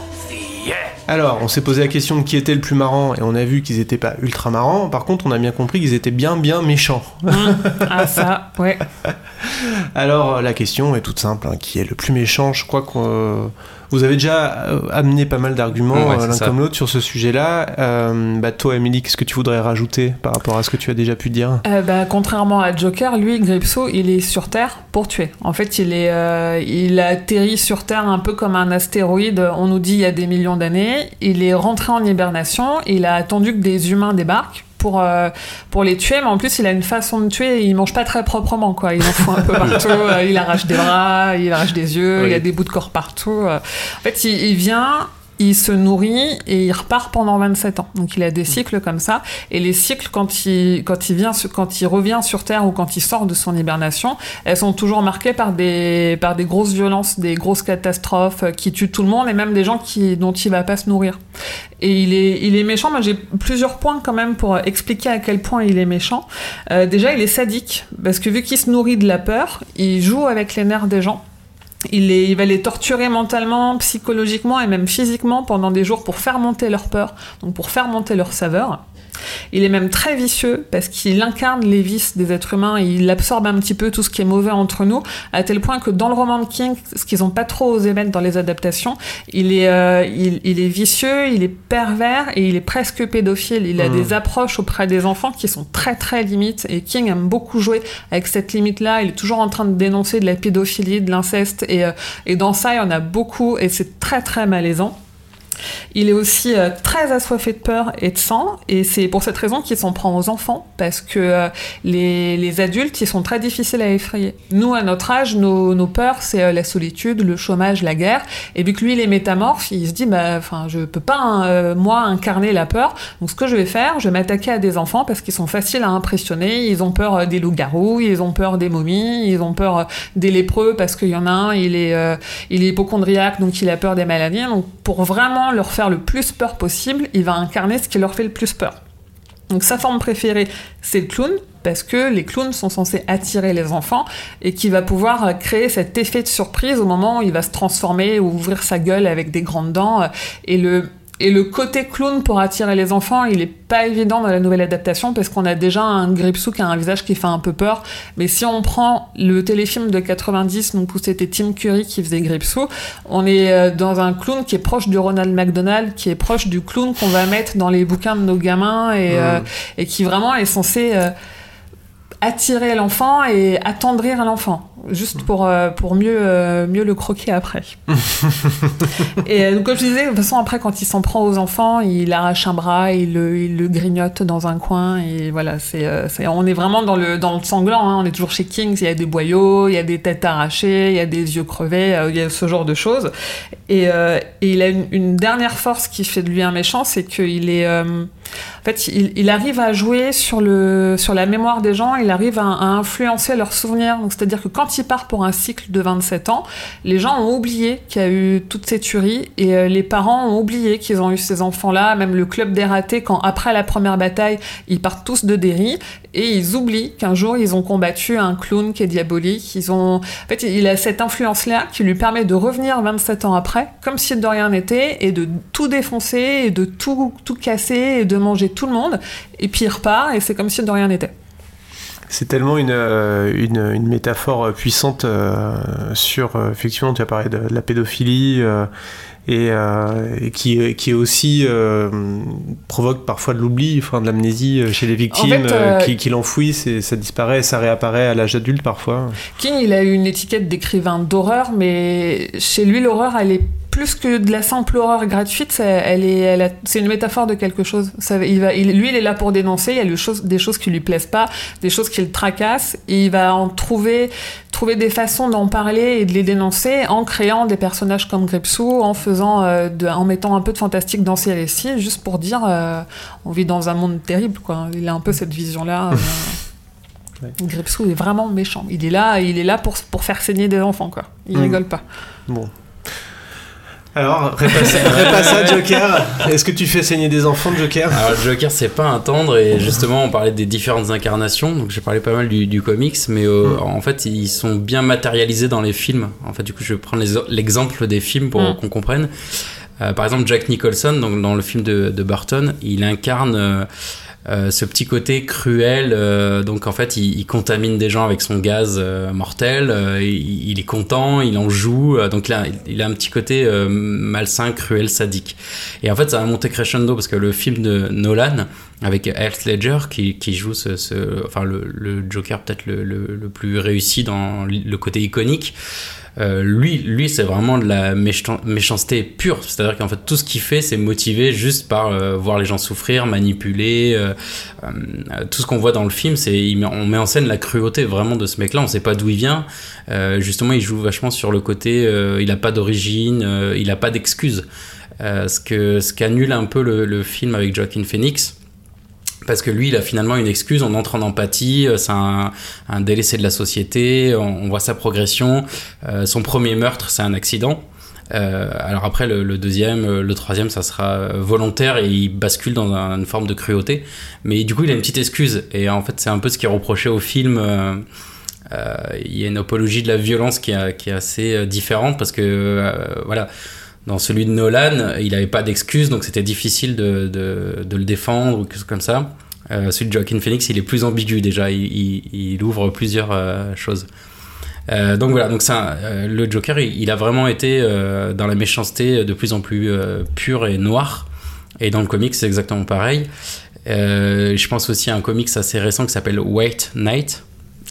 Alors, on s'est posé la question de qui était le plus marrant et on a vu qu'ils étaient pas ultra marrants. Par contre, on a bien compris qu'ils étaient bien, bien méchants. ah, ça, ouais. [LAUGHS] Alors, la question est toute simple hein. qui est le plus méchant? Je crois que euh, vous avez déjà euh, amené pas mal d'arguments Ouais, euh, l'un comme l'autre sur ce sujet-là. Euh, bah, toi, Émilie, qu'est-ce que tu voudrais rajouter par rapport à ce que tu as déjà pu dire? Euh, bah, contrairement à Joker, lui, Gripso, il est sur Terre pour tuer. En fait, il est, euh, il a atterri sur Terre un peu comme un astéroïde. On nous dit il y a des millions d'années. Il est rentré en hibernation. Il a attendu que des humains débarquent. Pour, euh, pour les tuer, mais en plus il a une façon de tuer, il mange pas très proprement quoi, il en fout un peu [LAUGHS] partout, euh, il arrache des bras, il arrache des yeux, Oui. il y a des bouts de corps partout. euh. En fait, il, il vient, il se nourrit et il repart pendant 27 ans. Donc il a des cycles comme ça. Et les cycles, quand il, quand il, vient, quand il revient sur Terre ou quand il sort de son hibernation, elles sont toujours marquées par des, par des grosses violences, des grosses catastrophes euh, qui tuent tout le monde et même des gens qui, dont il va pas se nourrir. Et il est, il est méchant. Moi, j'ai plusieurs points quand même pour expliquer à quel point il est méchant. Euh, déjà, il est sadique parce que vu qu'il se nourrit de la peur, il joue avec les nerfs des gens. Il, les- va les torturer mentalement, psychologiquement et même physiquement pendant des jours pour faire monter leur peur, donc pour faire monter leur saveur. Il est même très vicieux parce qu'il incarne les vices des êtres humains et il absorbe un petit peu tout ce qui est mauvais entre nous, à tel point que dans le roman de King, ce qu'ils n'ont pas trop osé mettre dans les adaptations, il est, euh, il, il est vicieux, il est pervers et il est presque pédophile. Il a Mhm. des approches auprès des enfants qui sont très très limites et King aime beaucoup jouer avec cette limite-là. Il est toujours en train de dénoncer de la pédophilie, de l'inceste et, euh, et dans ça, il y en a beaucoup et c'est très très malaisant. Il est aussi euh, très assoiffé de peur et de sang, et c'est pour cette raison qu'il s'en prend aux enfants, parce que euh, les, les adultes, ils sont très difficiles à effrayer. Nous, à notre âge, nos, nos peurs, c'est euh, la solitude, le chômage, la guerre, et vu que lui, il est métamorphe, il se dit, bah, enfin, je peux pas, hein, moi, incarner la peur, donc ce que je vais faire, je vais m'attaquer à des enfants, parce qu'ils sont faciles à impressionner, ils ont peur des loups-garous, ils ont peur des momies, ils ont peur des lépreux, parce qu'il y en a un, il est, il est hypochondriaque, donc il a peur des maladies, donc pour vraiment leur faire le plus peur possible, il va incarner ce qui leur fait le plus peur. Donc sa forme préférée, c'est le clown, parce que les clowns sont censés attirer les enfants et qui va pouvoir euh, créer cet effet de surprise au moment où il va se transformer ou ouvrir sa gueule avec des grandes dents. euh, Et le, et le côté clown pour attirer les enfants, il est pas évident dans la nouvelle adaptation parce qu'on a déjà un Gripsou qui a un visage qui fait un peu peur. Mais si on prend le téléfilm de 90, donc où c'était Tim Curry qui faisait Gripsou, on est euh, dans un clown qui est proche du Ronald McDonald, qui est proche du clown qu'on va mettre dans les bouquins de nos gamins et, euh, et qui vraiment est censé euh, attirer l'enfant et attendrir l'enfant, juste pour, euh, pour mieux, euh, mieux le croquer après. [LAUGHS] et euh, donc, comme je disais, de toute façon, après, quand il s'en prend aux enfants, il arrache un bras, il le, il le grignote dans un coin, et voilà, c'est, on est vraiment dans le, dans le sanglant, hein. on est toujours chez Kings, il y a des boyaux, il y a des têtes arrachées, il y a des yeux crevés, il y a ce genre de choses. Et, et il a une, une dernière force qui fait de lui un méchant, c'est qu'il est... en fait, il, arrive à jouer sur, le, sur la mémoire des gens, il arrive à, influencer leurs souvenirs. C'est-à-dire que quand il part pour un cycle de 27 ans, les gens ont oublié qu'il y a eu toutes ces tueries et euh, les parents ont oublié qu'ils ont eu ces enfants-là. Même le club des ratés, quand après la première bataille, ils partent tous de Derry et ils oublient qu'un jour ils ont combattu un clown qui est diabolique. Ils ont, en fait, il a cette influence-là qui lui permet de revenir 27 ans après, comme si de rien n'était, et de tout défoncer, et de tout, tout casser, et de manger tout le monde. Et puis il repart, et c'est comme si de rien n'était. C'est tellement une, euh, une, une métaphore euh, puissante euh, sur, effectivement, tu as parlé de, de la pédophilie et, euh, et qui, qui est aussi euh, provoque parfois de l'oubli, enfin de l'amnésie chez les victimes, fait, euh, qui, qui l'enfouissent et ça disparaît, ça réapparaît à l'âge adulte parfois. King, il a eu une étiquette d'écrivain d'horreur, mais chez lui, l'horreur, elle est plus que de la simple horreur gratuite, ça- elle est, elle a- c'est une métaphore de quelque chose. Ça, il va, il- lui, il est là pour dénoncer. Il y a des choses, des choses qui lui plaisent pas, des choses qui le tracassent, et il va en trouver, trouver des façons d'en parler et de les dénoncer en créant des personnages comme Gripsou, en faisant, euh, de- en mettant un peu de fantastique dans ses récits, juste pour dire, euh, on vit dans un monde terrible, quoi. Il a un peu cette vision-là. euh, [LAUGHS] Gripsou est vraiment méchant. Il est là, il est là pour, pour faire saigner des enfants, quoi. Il Mm. rigole pas. Bon. Alors, répasse [LAUGHS] répasse ça, Joker. Est-ce que tu fais saigner des enfants, Joker? Alors, Joker, c'est pas un tendre, et justement, on parlait des différentes incarnations, donc j'ai parlé pas mal du, du comics, mais euh, en fait, ils sont bien matérialisés dans les films. En fait, du coup, je vais prendre les- l'exemple des films pour Mm. qu'on comprenne. Euh, par exemple, Jack Nicholson, donc, dans le film de, de Burton, il incarne euh, ce petit côté cruel. euh, donc en fait, il, il contamine des gens avec son gaz euh, mortel. euh, il, il est content, il en joue. euh, donc il, il a un petit côté euh, malsain, cruel, sadique. Et en fait, ça a monté crescendo parce que le film de Nolan avec Heath Ledger qui, qui joue ce, ce- enfin le, le Joker peut-être le, le- le plus réussi dans le côté iconique. Euh, lui, lui c'est vraiment de la méchan- méchanceté pure. C'est-à-dire qu'en fait, tout ce qu'il fait, c'est motivé juste par euh, voir les gens souffrir, manipuler. euh, euh, tout ce qu'on voit dans le film, c'est on met en scène la cruauté vraiment de ce mec-là. On sait pas d'où il vient. Euh, justement, il joue vachement sur le côté. il a pas d'origine, il a pas d'excuses. Euh, ce que ce qu'annule un peu le, le film avec Joaquin Phoenix. Parce que lui, il a finalement une excuse, on entre en empathie, euh, c'est un, délaissé de la société, on, voit sa progression. Euh, son premier meurtre, c'est un accident. Euh, alors après, le, deuxième, le troisième, ça sera volontaire et il bascule dans un- une forme de cruauté. Mais du coup, il a une petite excuse. Et en fait, c'est un peu ce qui est reproché au film. il y a une apologie de la violence qui, qui est assez différente parce que, voilà, dans celui de Nolan, il n'avait pas d'excuse, donc c'était difficile de, le défendre ou quelque chose comme ça. Euh, celui de Joaquin Phoenix, il est plus ambigu déjà, il, ouvre plusieurs euh, choses. Euh, donc voilà, donc ça, le Joker, il, a vraiment été dans la méchanceté de plus en plus pure et noire. Et dans le comics, c'est exactement pareil. Je pense aussi à un comics assez récent qui s'appelle White Knight,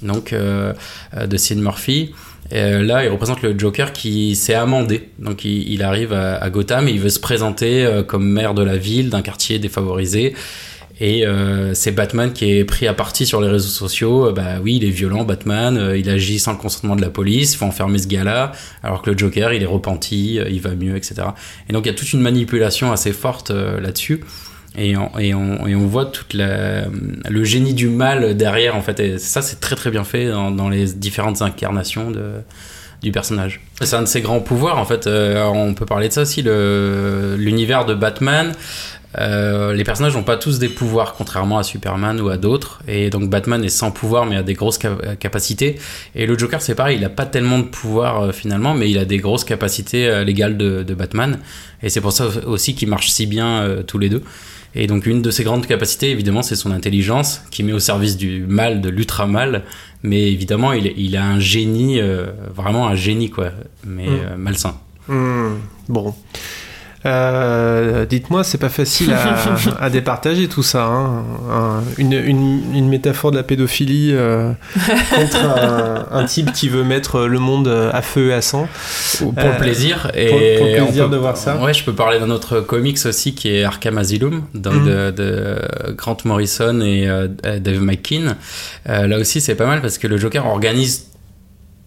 donc de Sid Murphy. Euh, là, il représente le Joker qui s'est amendé. Donc, il, il arrive à, à Gotham et il veut se présenter euh, comme maire de la ville, d'un quartier défavorisé. Et euh, c'est Batman qui est pris à partie sur les réseaux sociaux. Euh, Bah oui, il est violent, Batman. euh, il agit sans le consentement de la police. Il faut enfermer ce gars-là. Alors que le Joker, il est repenti, euh, il va mieux, etc. Et donc, il y a toute une manipulation assez forte là-dessus. Et on, voit toute la, le génie du mal derrière, en fait. Et ça, c'est très très bien fait dans, les différentes incarnations du personnage. C'est un de ses grands pouvoirs, en fait. Euh, on peut parler de ça aussi, l'univers de Batman. Euh, les personnages n'ont pas tous des pouvoirs, contrairement à Superman ou à d'autres. Et donc Batman est sans pouvoir, mais a des grosses cap- capacités. Et le Joker, c'est pareil, il n'a pas tellement de pouvoir euh, finalement, mais il a des grosses capacités légales de, Batman. Et c'est pour ça aussi qu'ils marchent si bien tous les deux. Et donc une de ses grandes capacités, évidemment, c'est son intelligence, qui met au service du mal, de l'ultra-mal. Mais évidemment, il, il a un génie, euh, vraiment un génie, quoi, mais Mm. euh, malsain. Hmm, bon. Euh, Dites-moi, c'est pas facile à, [LAUGHS] à départager tout ça. hein. Un- une, une- une métaphore de la pédophilie euh, [LAUGHS] contre un, un type qui veut mettre le monde à feu et à sang. Pour Euh, le plaisir. Et pour, pour le plaisir peut- de voir ça. Ouais, je peux parler d'un autre comics aussi qui est Arkham Asylum, donc Mhm. de, de Grant Morrison et euh, Dave McKean. Euh, là aussi, c'est pas mal parce que le Joker organise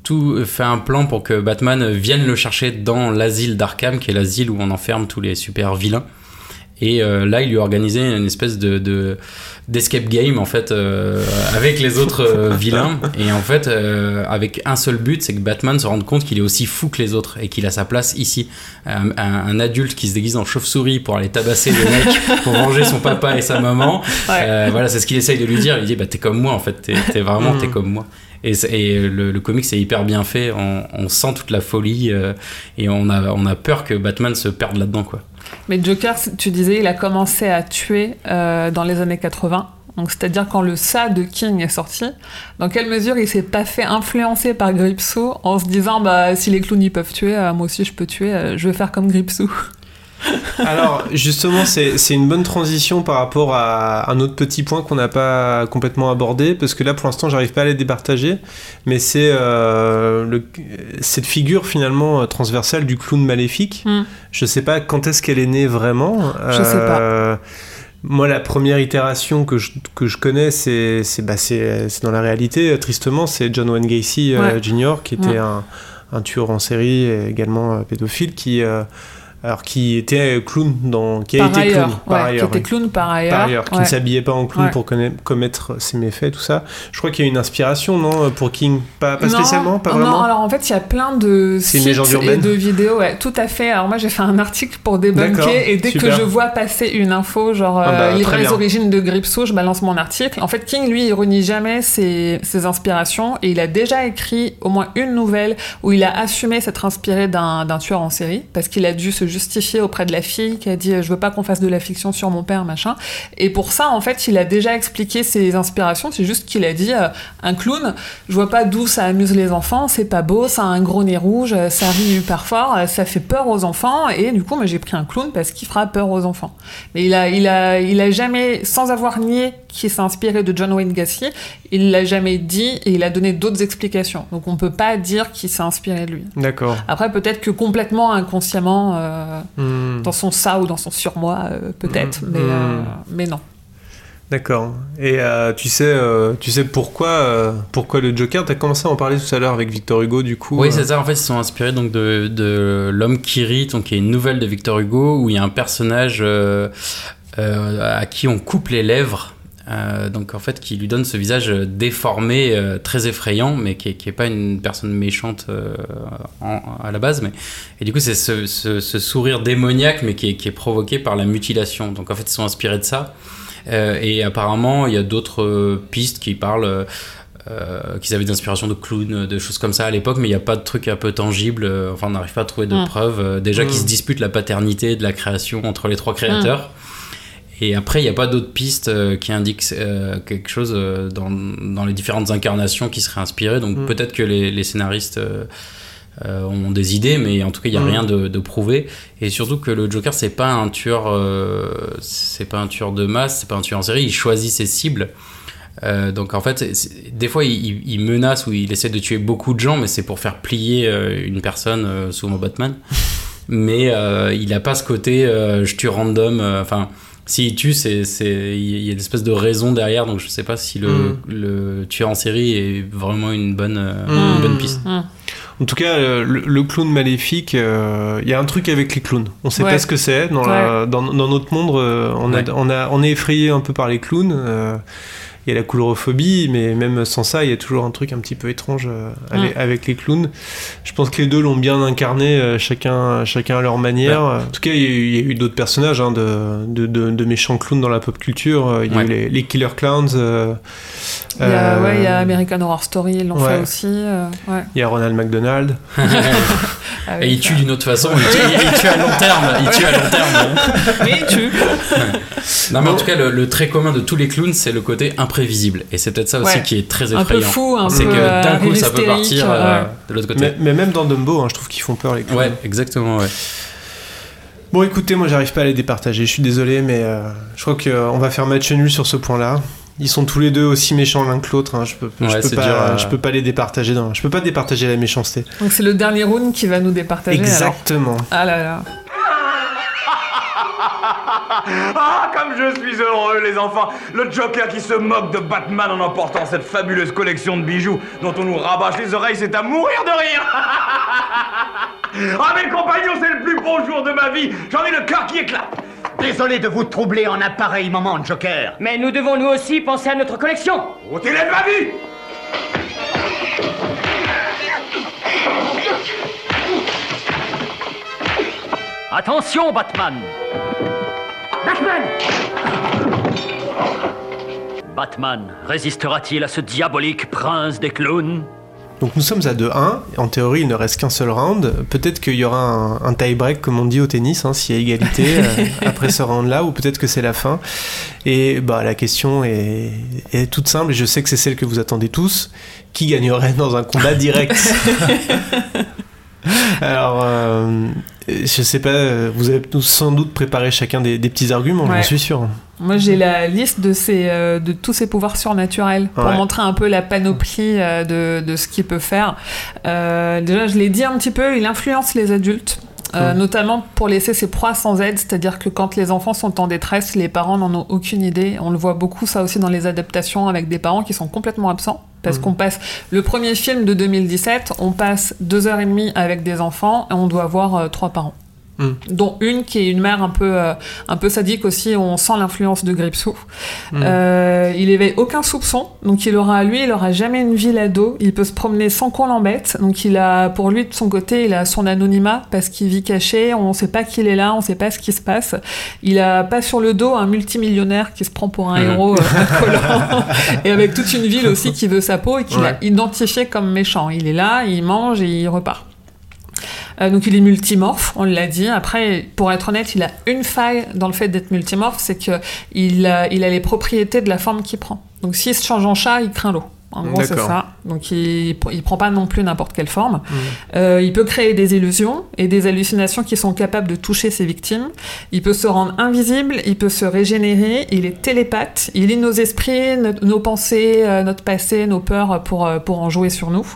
tout, fait un plan pour que Batman vienne le chercher dans l'asile d'Arkham, qui est l'asile où on enferme tous les super vilains. Et euh, là, il lui a organisé une espèce de, de- d'escape game en fait euh, avec les autres euh, [LAUGHS] vilains. Et en fait, euh, avec un seul but, c'est que Batman se rende compte qu'il est aussi fou que les autres et qu'il a sa place ici. Un, adulte qui se déguise en chauve-souris pour aller tabasser des mecs [LAUGHS] pour venger son papa et sa maman. Euh, voilà, c'est ce qu'il essaye de lui dire. Il dit bah t'es comme moi en fait, t'es, vraiment Mm. t'es comme moi. Et, le, le comic c'est hyper bien fait. On, sent toute la folie euh, et on a on a peur que Batman se perde là-dedans quoi. Mais Joker, tu disais, il a commencé à tuer euh, dans les années 80. Donc, c'est-à-dire quand le Ça de King est sorti, dans quelle mesure il s'est pas fait influencer par Gripsou en se disant bah si les clowns ils peuvent tuer, euh, moi aussi je peux tuer, je vais faire comme Gripsou? [LAUGHS] Alors, justement, c'est une bonne transition par rapport à un autre petit point qu'on n'a pas complètement abordé, parce que là, pour l'instant, j'arrive pas à les départager, mais c'est euh, cette figure finalement transversale du clown maléfique. Mm. Je sais pas quand est-ce qu'elle est née vraiment. Je sais pas. Euh, Moi, la première itération que je, que je connais, c'est bah, dans la réalité, tristement, c'est John Wayne Gacy euh. Jr., qui était Ouais. un, un tueur en série et également pédophile, qui, alors, qui était clown, dans, qui a par été ailleurs, clown par ouais, ailleurs. qui était clown par ailleurs. Par ailleurs, qui ouais. ne s'habillait pas en clown Ouais. pour commettre ses méfaits, tout ça. Je crois qu'il y a une inspiration, non, pour King? Pas, pas Non, spécialement, pas non, vraiment alors en fait, il y a plein de sites et de vidéos, ouais, tout à fait. Alors moi, j'ai fait un article pour débunker et dès super. que je vois passer une info, genre Ah bah, euh, livrer les origines de Gripsou, je balance mon article. En fait, King, lui, il renie jamais ses, ses inspirations et il a déjà écrit au moins une nouvelle où il a assumé s'être inspiré d'un d'un tueur en série parce qu'il a dû se justifier auprès de la fille qui a dit je veux pas qu'on fasse de la fiction sur mon père machin. Et pour ça en fait il a déjà expliqué ses inspirations. C'est juste qu'il a dit euh, un clown je vois pas d'où ça amuse les enfants c'est pas beau ça a un gros nez rouge ça rit hyper fort ça fait peur aux enfants. Et du coup moi j'ai pris un clown parce qu'il fera peur aux enfants. Mais il a il a il a jamais sans avoir nié qu'il s'est inspiré de John Wayne Gacy il l'a jamais dit et il a donné d'autres explications. Donc on peut pas dire qu'il s'est inspiré de lui. D'accord. après, peut-être que complètement inconsciemment, euh, Hmm. dans son ça ou dans son surmoi, euh, peut-être, Hmm. mais, Hmm. euh, mais non. D'accord. Et euh, tu sais, euh, tu sais pourquoi, euh, pourquoi le Joker? T'as commencé à en parler tout à l'heure avec Victor Hugo, du coup. Oui, euh, c'est ça. En fait, ils sont inspirés donc de, de L'homme qui rit, donc qui est une nouvelle de Victor Hugo où il y a un personnage euh, euh, à qui on coupe les lèvres. Euh, donc en fait qui lui donne ce visage déformé euh, très effrayant mais qui qui est pas une personne méchante euh, en- à la base mais et du coup c'est ce, ce- ce sourire démoniaque mais qui est, qui est provoqué par la mutilation donc en fait ils sont inspirés de ça Euh, et apparemment il y a d'autres euh, pistes qui parlent euh, euh, qu'ils avaient d'inspiration de clowns, de choses comme ça à l'époque, mais il n'y a pas de truc un peu tangible. euh, enfin, on n'arrive pas à trouver de Mm. preuves. euh, déjà Mm. qu'ils se disputent la paternité de la création entre les trois créateurs. Et après, il n'y a pas d'autres pistes euh, qui indiquent euh, quelque chose euh, dans, dans les différentes incarnations qui seraient inspirées. Donc Mm. peut-être que les, les scénaristes ont des idées, mais en tout cas, il n'y a Mm. rien de, de prouvé. Et surtout que le Joker, c'est pas un tueur, c'est pas un tueur de masse, c'est pas un tueur en série. Il choisit ses cibles. Donc en fait, des fois, il, menace ou il essaie de tuer beaucoup de gens, mais c'est pour faire plier une personne, souvent Batman. [LAUGHS] mais il a pas ce côté je tue random. Enfin, s'il tue, c'est c'est- il y a une espèce de raison derrière. Donc je sais pas si le, Mm. le tueur en série est vraiment une bonne, euh, Mm. une bonne piste. En tout cas, euh, le, le clown maléfique, euh, il y a un truc avec les clowns. On sait Ouais. pas ce que c'est. Dans, dans, dans notre monde, euh, on, Ouais. a, on, a, on est effrayé un peu par les clowns. euh, il y a la coulrophobie, mais même sans ça, il y a toujours un truc un petit peu étrange euh, avec, les clowns. Je pense que les deux l'ont bien incarné, euh, chacun, chacun à leur manière. En tout cas, il y a eu, d'autres personnages hein, de, de, de- de méchants clowns dans la pop culture. Euh, Il y a Ouais. eu les, les Killer Clowns. Euh, Il y a, euh, ouais, il y a American Horror Story, ils l'ont ouais. fait aussi. euh, ouais. il y a Ronald McDonald. [LAUGHS] Ah [LAUGHS] Et oui, il tue d'une autre façon, il tue, [LAUGHS] il tue à long terme, il tue à long terme. Mais il tue. Non mais en tout cas le, le trait commun de tous les clowns c'est le côté imprévisible et c'est peut-être ça aussi Ouais. qui est très Un peu effrayant. fou, un c'est que d'un euh, coup ça peut partir euh, de l'autre côté. Mais, mais même dans Dumbo, hein, je trouve qu'ils font peur les clowns. Ouais exactement ouais. Bon, écoutez, moi j'arrive pas à les départager, je suis désolé, mais euh, je crois qu'on va faire match nul sur ce point-là. Ils sont tous les deux aussi méchants l'un que l'autre. hein. Je, peux, je, pas, dur à- je peux pas les départager. Dans, je peux pas départager la méchanceté. Donc c'est le dernier round qui va nous départager. alors. Exactement. Ah là là. [LAUGHS] Ah, comme je suis heureux, les enfants Le Joker qui se moque de Batman en emportant cette fabuleuse collection de bijoux dont on nous rabâche les oreilles, c'est à mourir de rire [LAUGHS] Ah, mes compagnons, c'est le plus beau jour de ma vie J'en ai le cœur qui éclate Désolé de vous troubler en un pareil moment, Joker. Mais nous devons nous aussi penser à notre collection. Au télé de ma vie Attention, Batman Batman Batman résistera-t-il à ce diabolique prince des clowns? Donc nous sommes à 2-1. En théorie, il ne reste qu'un seul round. Peut-être qu'il y aura un, un tie-break, comme on dit au tennis, hein, s'il y a égalité [LAUGHS] euh, après ce round-là, ou peut-être que c'est la fin. Et bah, la question est, est toute simple, et je sais que c'est celle que vous attendez tous. Qui gagnerait dans un combat direct? [LAUGHS] Alors, euh, je sais pas, vous avez sans doute préparé chacun des, des petits arguments, Ouais. j'en suis sûr. Moi, j'ai la liste de, ses, euh, de tous ses pouvoirs surnaturels pour Ouais. montrer un peu la panoplie euh, de, de ce qu'il peut faire. Euh, déjà, je l'ai dit un petit peu, il influence les adultes. notamment pour laisser ses proies sans aide, c'est-à-dire que quand les enfants sont en détresse, les parents n'en ont aucune idée. On le voit beaucoup ça aussi dans les adaptations avec des parents qui sont complètement absents. Parce qu'on passe le premier film de 2017, on passe deux heures et demie avec des enfants et on doit avoir euh, trois parents Mm. dont une qui est une mère un peu, euh, un peu sadique aussi, on sent l'influence de Gripsou. Mm. Euh, il éveille aucun soupçon, donc il aura, lui, il aura jamais une ville à dos, il peut se promener sans qu'on l'embête, donc il a, pour lui, de son côté, il a son anonymat, parce qu'il vit caché, on sait pas qu'il est là, on sait pas ce qui se passe. Il a pas sur le dos un multimillionnaire qui se prend pour un héros euh, [LAUGHS] collant, et avec toute une ville aussi qui veut sa peau et qu'il Ouais. a identifié comme méchant. Il est là, il mange et il repart. Euh, donc il est multimorphe, on l'a dit. Après, pour être honnête, il a une faille dans le fait d'être multimorphe, c'est que il a, il a les propriétés de la forme qu'il prend. Donc s'il se change en chat, il craint l'eau. En gros, c'est ça. Donc, il, il prend pas non plus n'importe quelle forme. Mhm. Euh, il peut créer des illusions et des hallucinations qui sont capables de toucher ses victimes. Il peut se rendre invisible, il peut se régénérer, il est télépathe, il lit nos esprits, no- nos pensées, euh, notre passé, nos peurs pour, euh, pour en jouer sur nous.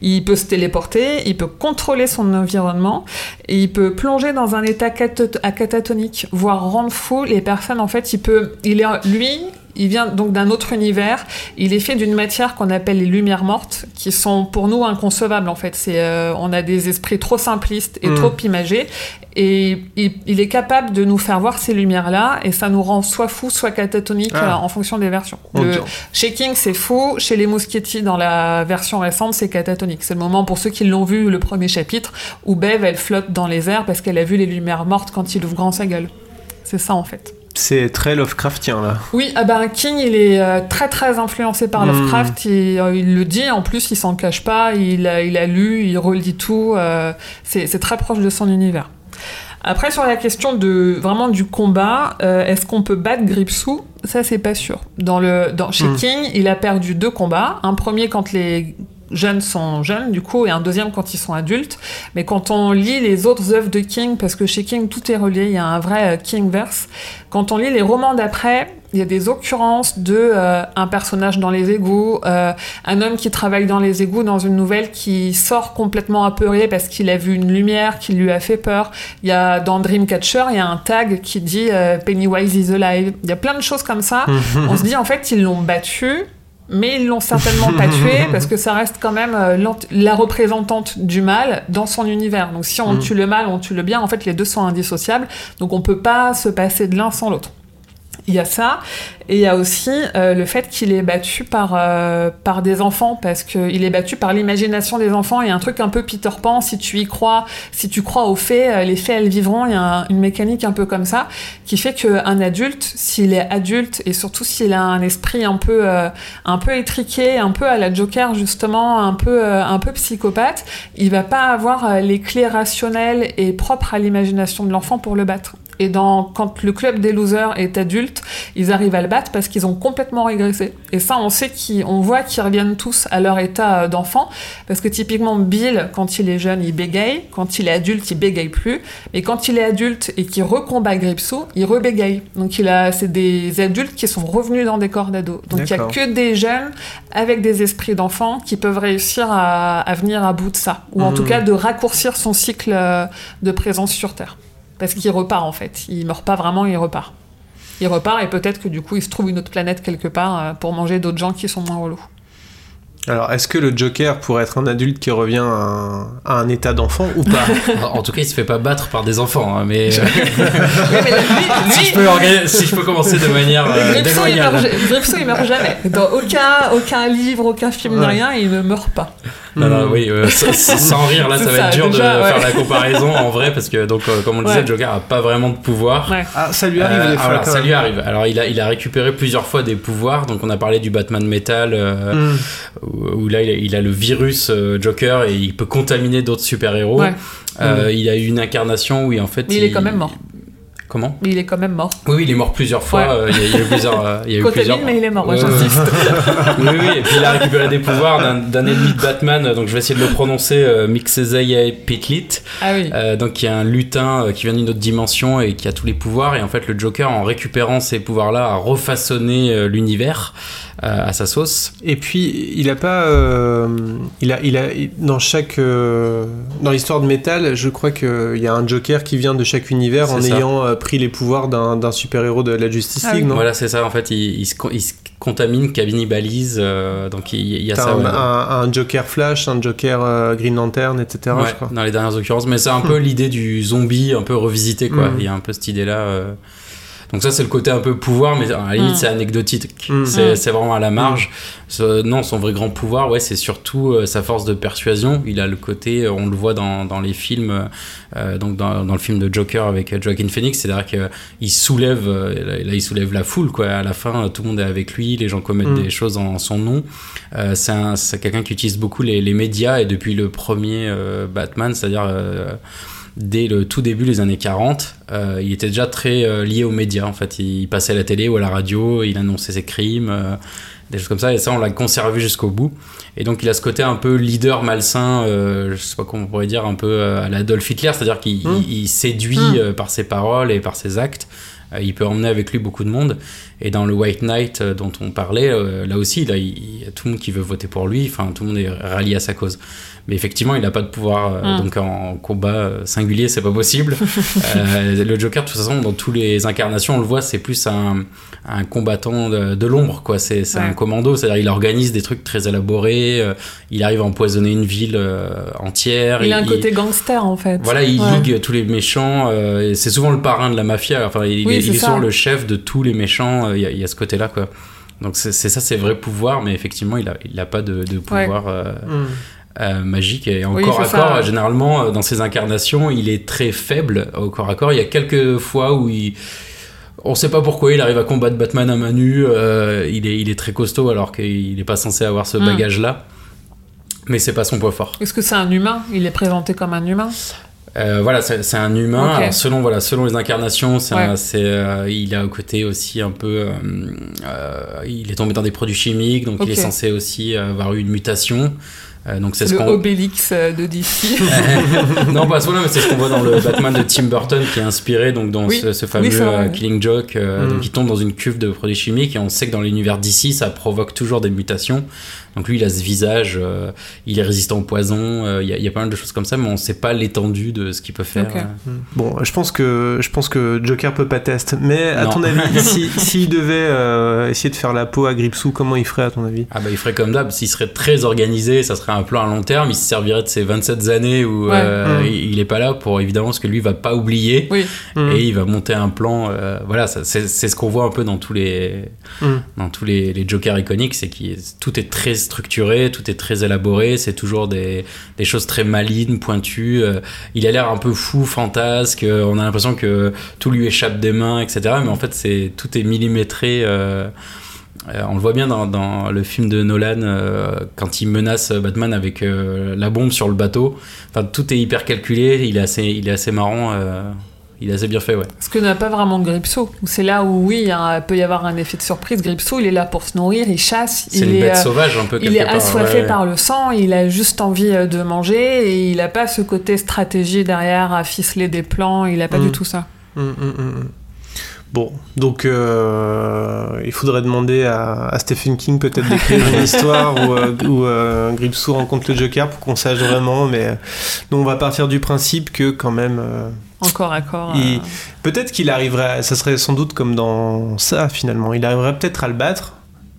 Il peut se téléporter, il peut contrôler son environnement et il peut plonger dans un état catat- catatonique, voire rendre fou les personnes. En fait, il peut, il est, lui, il vient donc d'un autre univers. Il est fait d'une matière qu'on appelle les lumières mortes, qui sont pour nous inconcevables en fait. C'est, euh, on a des esprits trop simplistes et Mm. trop imagés, et il, il est capable de nous faire voir ces lumières-là, et ça nous rend soit fou, soit catatonique Ah. euh, en fonction des versions. Le- chez King, c'est fou. Chez les Muschietti, dans la version récente, c'est catatonique. C'est le moment pour ceux qui l'ont vu, le premier chapitre, où Bev, elle flotte dans les airs parce qu'elle a vu les lumières mortes quand il ouvre grand sa gueule. C'est ça en fait. C'est très Lovecraftien là. Oui, ah ben, King, il est euh, très très influencé par Mm. Lovecraft. Il, euh, il le dit, en plus, il s'en cache pas. Il a, il a lu, il relit tout. euh, c'est très proche de son univers. Après, sur la question de vraiment du combat, est-ce qu'on peut battre Gripsou? Ça, c'est pas sûr. Dans le, dans, chez Mm. King, il a perdu deux combats. Un premier quand les jeunes sont jeunes, du coup, et un deuxième quand ils sont adultes. Mais quand on lit les autres œuvres de King, parce que chez King, tout est relié, il y a un vrai euh, King-verse, quand on lit les romans d'après, il y a des occurrences de euh, un personnage dans les égouts, euh, un homme qui travaille dans les égouts dans une nouvelle qui sort complètement apeuré parce qu'il a vu une lumière qui lui a fait peur. Il y a dans Dreamcatcher, il y a un tag qui dit euh, Pennywise is alive. Il y a plein de choses comme ça. [LAUGHS] On se dit en fait ils l'ont battu. Mais ils l'ont certainement pas [LAUGHS] tué parce que ça reste quand même euh, la représentante du mal dans son univers. Donc si on Mm. tue le mal, on tue le bien. En fait, les deux sont indissociables. Donc on peut pas se passer de l'un sans l'autre. Il y a ça, et il y a aussi euh, le fait qu'il est battu par, euh, par des enfants, parce qu'il est battu par l'imagination des enfants. Il y a un truc un peu Peter Pan, si tu y crois, si tu crois aux fées, euh, les fées elles vivront. Il y a un- une mécanique un peu comme ça, qui fait qu'un adulte, s'il est adulte, et surtout s'il a un esprit un peu, euh, un peu étriqué, un peu à la Joker justement, un peu, euh, un peu psychopathe, il va pas avoir euh, les clés rationnelles et propres à l'imagination de l'enfant pour le battre. Et dans, quand le club des losers est adulte, ils arrivent à le battre parce qu'ils ont complètement régressé. Et ça, on sait qu'ils, on voit qu'ils reviennent tous à leur état euh, d'enfant. Parce que typiquement, Bill, quand il est jeune, il bégaye. Quand il est adulte, il bégaye plus. Mais quand il est adulte et qu'il recombat Gripsou, il rebégaye. Donc il a, c'est des adultes qui sont revenus dans des corps d'ados. Donc il y a que des jeunes avec des esprits d'enfants qui peuvent réussir à, à venir à bout de ça. Ou en Mhm. tout cas de raccourcir son cycle euh, de présence sur Terre. Parce qu'il repart en fait. Il meurt pas vraiment, il repart. Il repart et peut-être que du coup il se trouve une autre planète quelque part euh, pour manger d'autres gens qui sont moins relous. Alors, est-ce que le Joker pourrait être un adulte qui revient à un, à un état d'enfant ou pas [LAUGHS] En tout cas, il se fait pas battre par des enfants, hein, mais. [LAUGHS] Oui, mais lui- [LAUGHS] si, lui- je peux organi- si je peux commencer de manière euh, il meurt, il meurt jamais. Dans aucun, aucun livre, aucun film, Ouais. rien, il ne meurt pas. Non, non, oui, euh, [LAUGHS] sans, sans rire, là, ça va ça, être dur déjà, de ouais. faire la comparaison en vrai, parce que, donc, euh, comme on le disait, Ouais. le Joker a pas vraiment de pouvoir. Ah, ça lui arrive Euh, des fois. alors, ça lui arrive. Alors, il a, il a récupéré plusieurs fois des pouvoirs. Donc, on a parlé du Batman Metal, euh, Mm. où, où là, il a, il a le virus euh, Joker et il peut contaminer d'autres super-héros. Ouais. Euh, Mm. Il a eu une incarnation où, il, en fait. Mais il est quand même mort. Comment il est quand même mort. Oui, oui, il est mort plusieurs fois. Ouais. euh, Il y, a- il y a eu plusieurs. euh, il y a eu plusieurs... mais il est mort, moi, Ouais, j'insiste. [LAUGHS] oui, oui, et puis il a récupéré des pouvoirs d'un d'un ennemi de Batman, donc je vais essayer de le prononcer, euh, Pitlit. Ah oui. Euh, donc qui est un lutin euh, qui vient d'une autre dimension et qui a tous les pouvoirs. Et en fait, le Joker, en récupérant ces pouvoirs-là, a refaçonné euh, l'univers euh, à sa sauce. Et puis, il a pas. euh, il a, il a, dans chaque. euh, dans l'histoire de Metal, je crois qu'il y a un Joker qui vient de chaque univers en ça. ayant euh, pris les pouvoirs d'un super-héros de la Justice Ah League, non? Voilà, c'est ça. En fait, il, il se, il se contamine, cannibalise. euh, donc il, il y a ça. un, ouais. un- un Joker Flash, un Joker euh, Green Lantern, etc. Ouais, je crois. dans les dernières occurrences. Mais c'est un peu [LAUGHS] l'idée du zombie un peu revisité, quoi. Mm. Il y a un peu cette idée-là. Euh. Donc ça, c'est le côté un peu pouvoir, mais à la limite, Mm. c'est anecdotique. Mm. C'est Mm. c'est vraiment à la marge. Ce- non, son vrai grand pouvoir, ouais, c'est surtout euh, sa force de persuasion. Il a le côté, euh, on le voit dans, dans les films, euh, donc dans, dans le film de Joker avec euh, Joaquin Phoenix, c'est-à-dire qu'il soulève, euh, là, là, il soulève la foule, quoi. À la fin, euh, tout le monde est avec lui, les gens commettent Mm. des choses en son nom. Euh, c'est un- c'est quelqu'un qui utilise beaucoup les, les médias et depuis le premier euh, Batman, c'est-à-dire euh, dès le tout début des années 40, euh, il était déjà très euh, lié aux médias. En fait, il passait à la télé ou à la radio, il annonçait ses crimes, euh, des choses comme ça. Et ça, on l'a conservé jusqu'au bout. Et donc, il a ce côté un peu leader malsain, euh, je sais pas comment on pourrait dire, un peu euh, à l'Adolf Hitler, c'est-à-dire qu'il Mm. il- il séduit Mm. euh, par ses paroles et par ses actes. Euh, il peut emmener avec lui beaucoup de monde. Et dans le White Knight euh, dont on parlait, euh, là aussi, là, il y a tout le monde qui veut voter pour lui. Enfin, tout le monde est rallié à sa cause. Mais effectivement, il n'a pas de pouvoir. euh, Mm. Donc en combat singulier, c'est pas possible. [LAUGHS] Euh, le Joker, de toute façon, dans toutes les incarnations, on le voit, c'est plus un, un combattant de, de l'ombre, quoi. C'est Ouais. un commando, c'est-à-dire il organise des trucs très élaborés. il arrive à empoisonner une ville entière. Il a un côté gangster en fait. Voilà, il Ouais. ligue tous les méchants. c'est souvent le parrain de la mafia. Enfin, il, Oui, est, il souvent le chef de tous les méchants. Il y, a- il y a ce côté-là, quoi. Donc c'est ça, ses vrais pouvoirs, mais effectivement, il a, il a pas de, de pouvoir euh, Mm. euh, magique. Et en Oui, corps à corps, ouais. généralement, euh, dans ses incarnations, il est très faible au corps à corps. Il y a quelques fois où il on sait pas pourquoi il arrive à combattre Batman à main nue. euh, il, est, il est très costaud alors qu'il n'est pas censé avoir ce Mm. bagage-là. Mais c'est pas son point fort. Est-ce que c'est un humain? Il est présenté comme un humain? Euh, voilà, c'est c'est un humain. Alors, selon voilà, selon les incarnations, c'est Ouais. un- c'est, euh, il a un côté aussi un peu. euh, euh, il est tombé dans des produits chimiques, donc il est censé aussi avoir eu une mutation. Euh, donc c'est ce qu'on. Obélix euh, de DC. [LAUGHS] non, pas à ce moment-là, mais c'est ce qu'on voit dans le [LAUGHS] Batman de Tim Burton qui est inspiré donc dans Oui. ce, fameux euh, Killing Joke. euh, Mm. Donc il tombe dans une cuve de produits chimiques et on sait que dans l'univers d'ici, ça provoque toujours des mutations. Donc lui, il a ce visage, euh, il est résistant au poison. euh, Il y, a- il y a pas mal de choses comme ça, mais on sait pas l'étendue de ce qu'il peut faire. Euh. Bon, je pense que je pense que Joker peut pas tester. Mais à Non. ton avis, [LAUGHS] si s'il devait euh, essayer de faire la peau à Gripsou, comment il ferait à ton avis? Ah bah il ferait comme d'hab, s'il serait très organisé, ça serait un plan à long terme, il se servirait de ses 27 années où Ouais. euh, Mm. il est pas là pour évidemment ce que lui va pas oublier Oui. Mm. et il va monter un plan euh, voilà, c'est c'est ce qu'on voit un peu dans tous les dans tous les, les jokers iconiques, c'est que tout est très structuré, tout est très élaboré, c'est toujours des, choses très malines, pointues. euh, il a l'air un peu fou, fantasque, euh, on a l'impression que tout lui échappe des mains, etc. Mais en fait, c'est tout est millimétré. euh, on le voit bien dans, le film de Nolan quand il menace Batman avec la bombe sur le bateau. Enfin, tout est hyper calculé. Il est assez, il est assez marrant. Il est assez bien fait, ouais. Ce que n'a pas vraiment Gripsou. C'est là où, oui, il a- peut y avoir un effet de surprise. Gripsou, il est là pour se nourrir, il chasse. C'est il une est, bête euh, sauvage un peu Il est part, assoiffé ouais. par le sang, il a juste envie euh, de manger et il n'a pas ce côté stratégie derrière à ficeler des plans, il n'a pas Mm. du tout ça. Mm, mm, mm, mm. Bon, donc euh, il faudrait demander à, à Stephen King peut-être d'écrire une [LAUGHS] histoire où, euh, où euh, Gripsou rencontre le Joker pour qu'on sache vraiment, mais nous on va partir du principe que quand même... Encore à corps. Peut-être qu'il arriverait, ça serait sans doute comme dans ça finalement, il arriverait peut-être à le battre,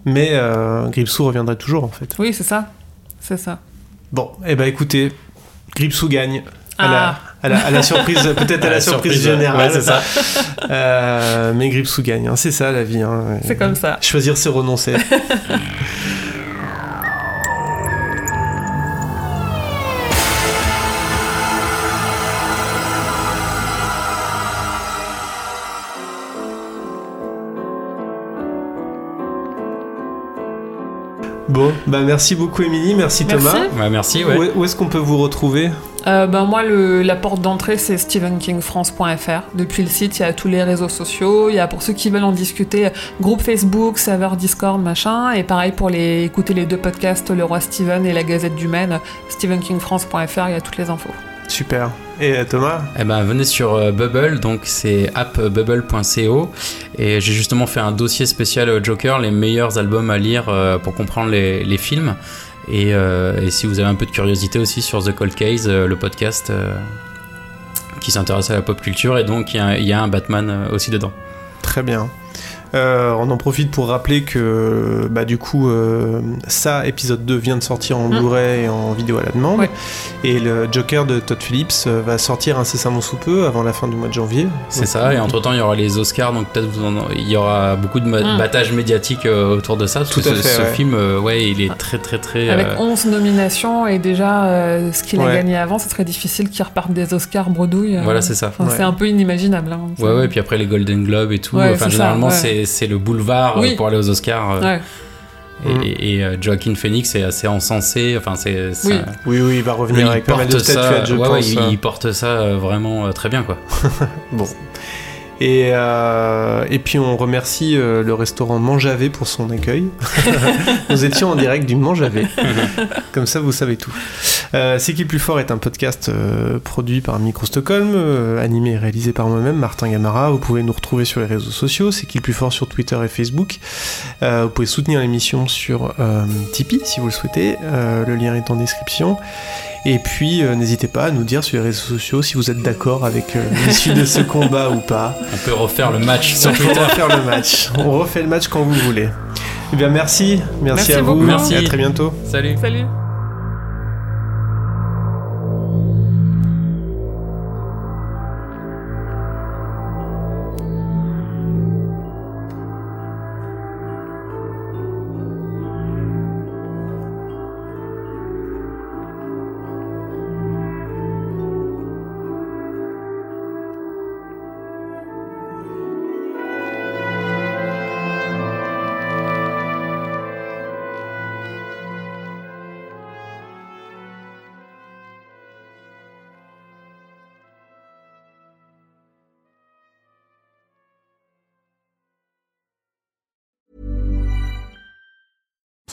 mais euh, Gripsou reviendrait toujours en fait. Oui, c'est ça. C'est ça. Bon, eh ben écoutez, Gripsou gagne. À, Ah. la, à, la, à la surprise, [LAUGHS] peut-être à, la, surprise, générale. ouais, c'est ça. Euh, mais Gripsou gagne, hein, c'est ça la vie. hein. C'est comme ça. Choisir, c'est renoncer. [LAUGHS] Bon, bah merci beaucoup Émilie, merci, Merci. Thomas. Ouais, merci, ouais. Où est-ce qu'on peut vous retrouver? Euh, ben moi, le- la porte d'entrée, c'est stephenkingfrance.fr. Depuis le site, il y a tous les réseaux sociaux. Il y a pour ceux qui veulent en discuter, groupe Facebook, serveur Discord, machin. Et pareil pour les, écouter les deux podcasts, Le Roi Steven et La Gazette du Maine, stephenkingfrance.fr, il y a toutes les infos. Super. Et euh, Thomas? Eh ben, venez sur euh, Bubble, donc c'est appbubble.co. Et j'ai justement fait un dossier spécial Joker, les meilleurs albums à lire pour comprendre les, les films. Et, euh, et si vous avez un peu de curiosité aussi sur The Cold Case, euh, le podcast euh, qui s'intéresse à la pop culture, et donc il y, a- un Batman aussi dedans. Très bien. Euh, on en profite pour rappeler que bah, du coup euh, ça épisode 2 vient de sortir en Mm. Blu-ray et en vidéo à la demande Ouais. et le Joker de Todd Phillips euh, va sortir incessamment sous peu avant la fin du mois de janvier. C'est ça, et entre temps il y aura les Oscars, donc peut-être il y aura beaucoup de Mm. battage médiatique euh, autour de ça. Parce Tout que à ce, fait, ce ouais. film, euh, ouais, il est très très très. Avec euh, 11 nominations et déjà euh, ce qu'il a gagné avant, ce serait difficile qu'il reparte des Oscars bredouilles. euh. Voilà, c'est ça. Enfin, Ouais. C'est un peu inimaginable. hein. Ouais, ouais, et puis après les Golden Globes et tout. Ouais, enfin, c'est ça, généralement, ouais. c'est c'est le boulevard euh, Oui. pour aller aux Oscars. euh, Ouais. Et, et, euh, Joaquin Phoenix est assez encensé. Enfin, c'est. Oui. Oui, oui, il va revenir avec pas mal de statuettes, je ouais, pense. il, il porte ça vraiment très bien, quoi. [LAUGHS] Bon. Et, euh, et puis on remercie euh, le restaurant Mangeavé pour son accueil. [LAUGHS] Nous étions en direct du Mangeavé. [LAUGHS] Comme ça, vous savez tout. Euh, C'est qui le plus fort est un podcast euh, produit par Micro Stockholm, euh, animé et réalisé par moi-même, Martin Gamara. Vous pouvez nous retrouver sur les réseaux sociaux. C'est qui le plus fort sur Twitter et Facebook? Euh, vous pouvez soutenir l'émission sur euh, Tipeee si vous le souhaitez. Euh, le lien est en description. Et puis, euh, n'hésitez pas à nous dire sur les réseaux sociaux si vous êtes d'accord avec euh, l'issue de ce combat ou pas. On peut refaire le match sur On peut Twitter. refaire le match. On refait le match quand vous voulez. Eh bien, merci. Merci, Merci à vous. beaucoup. Merci. Et à très bientôt. Salut. Salut.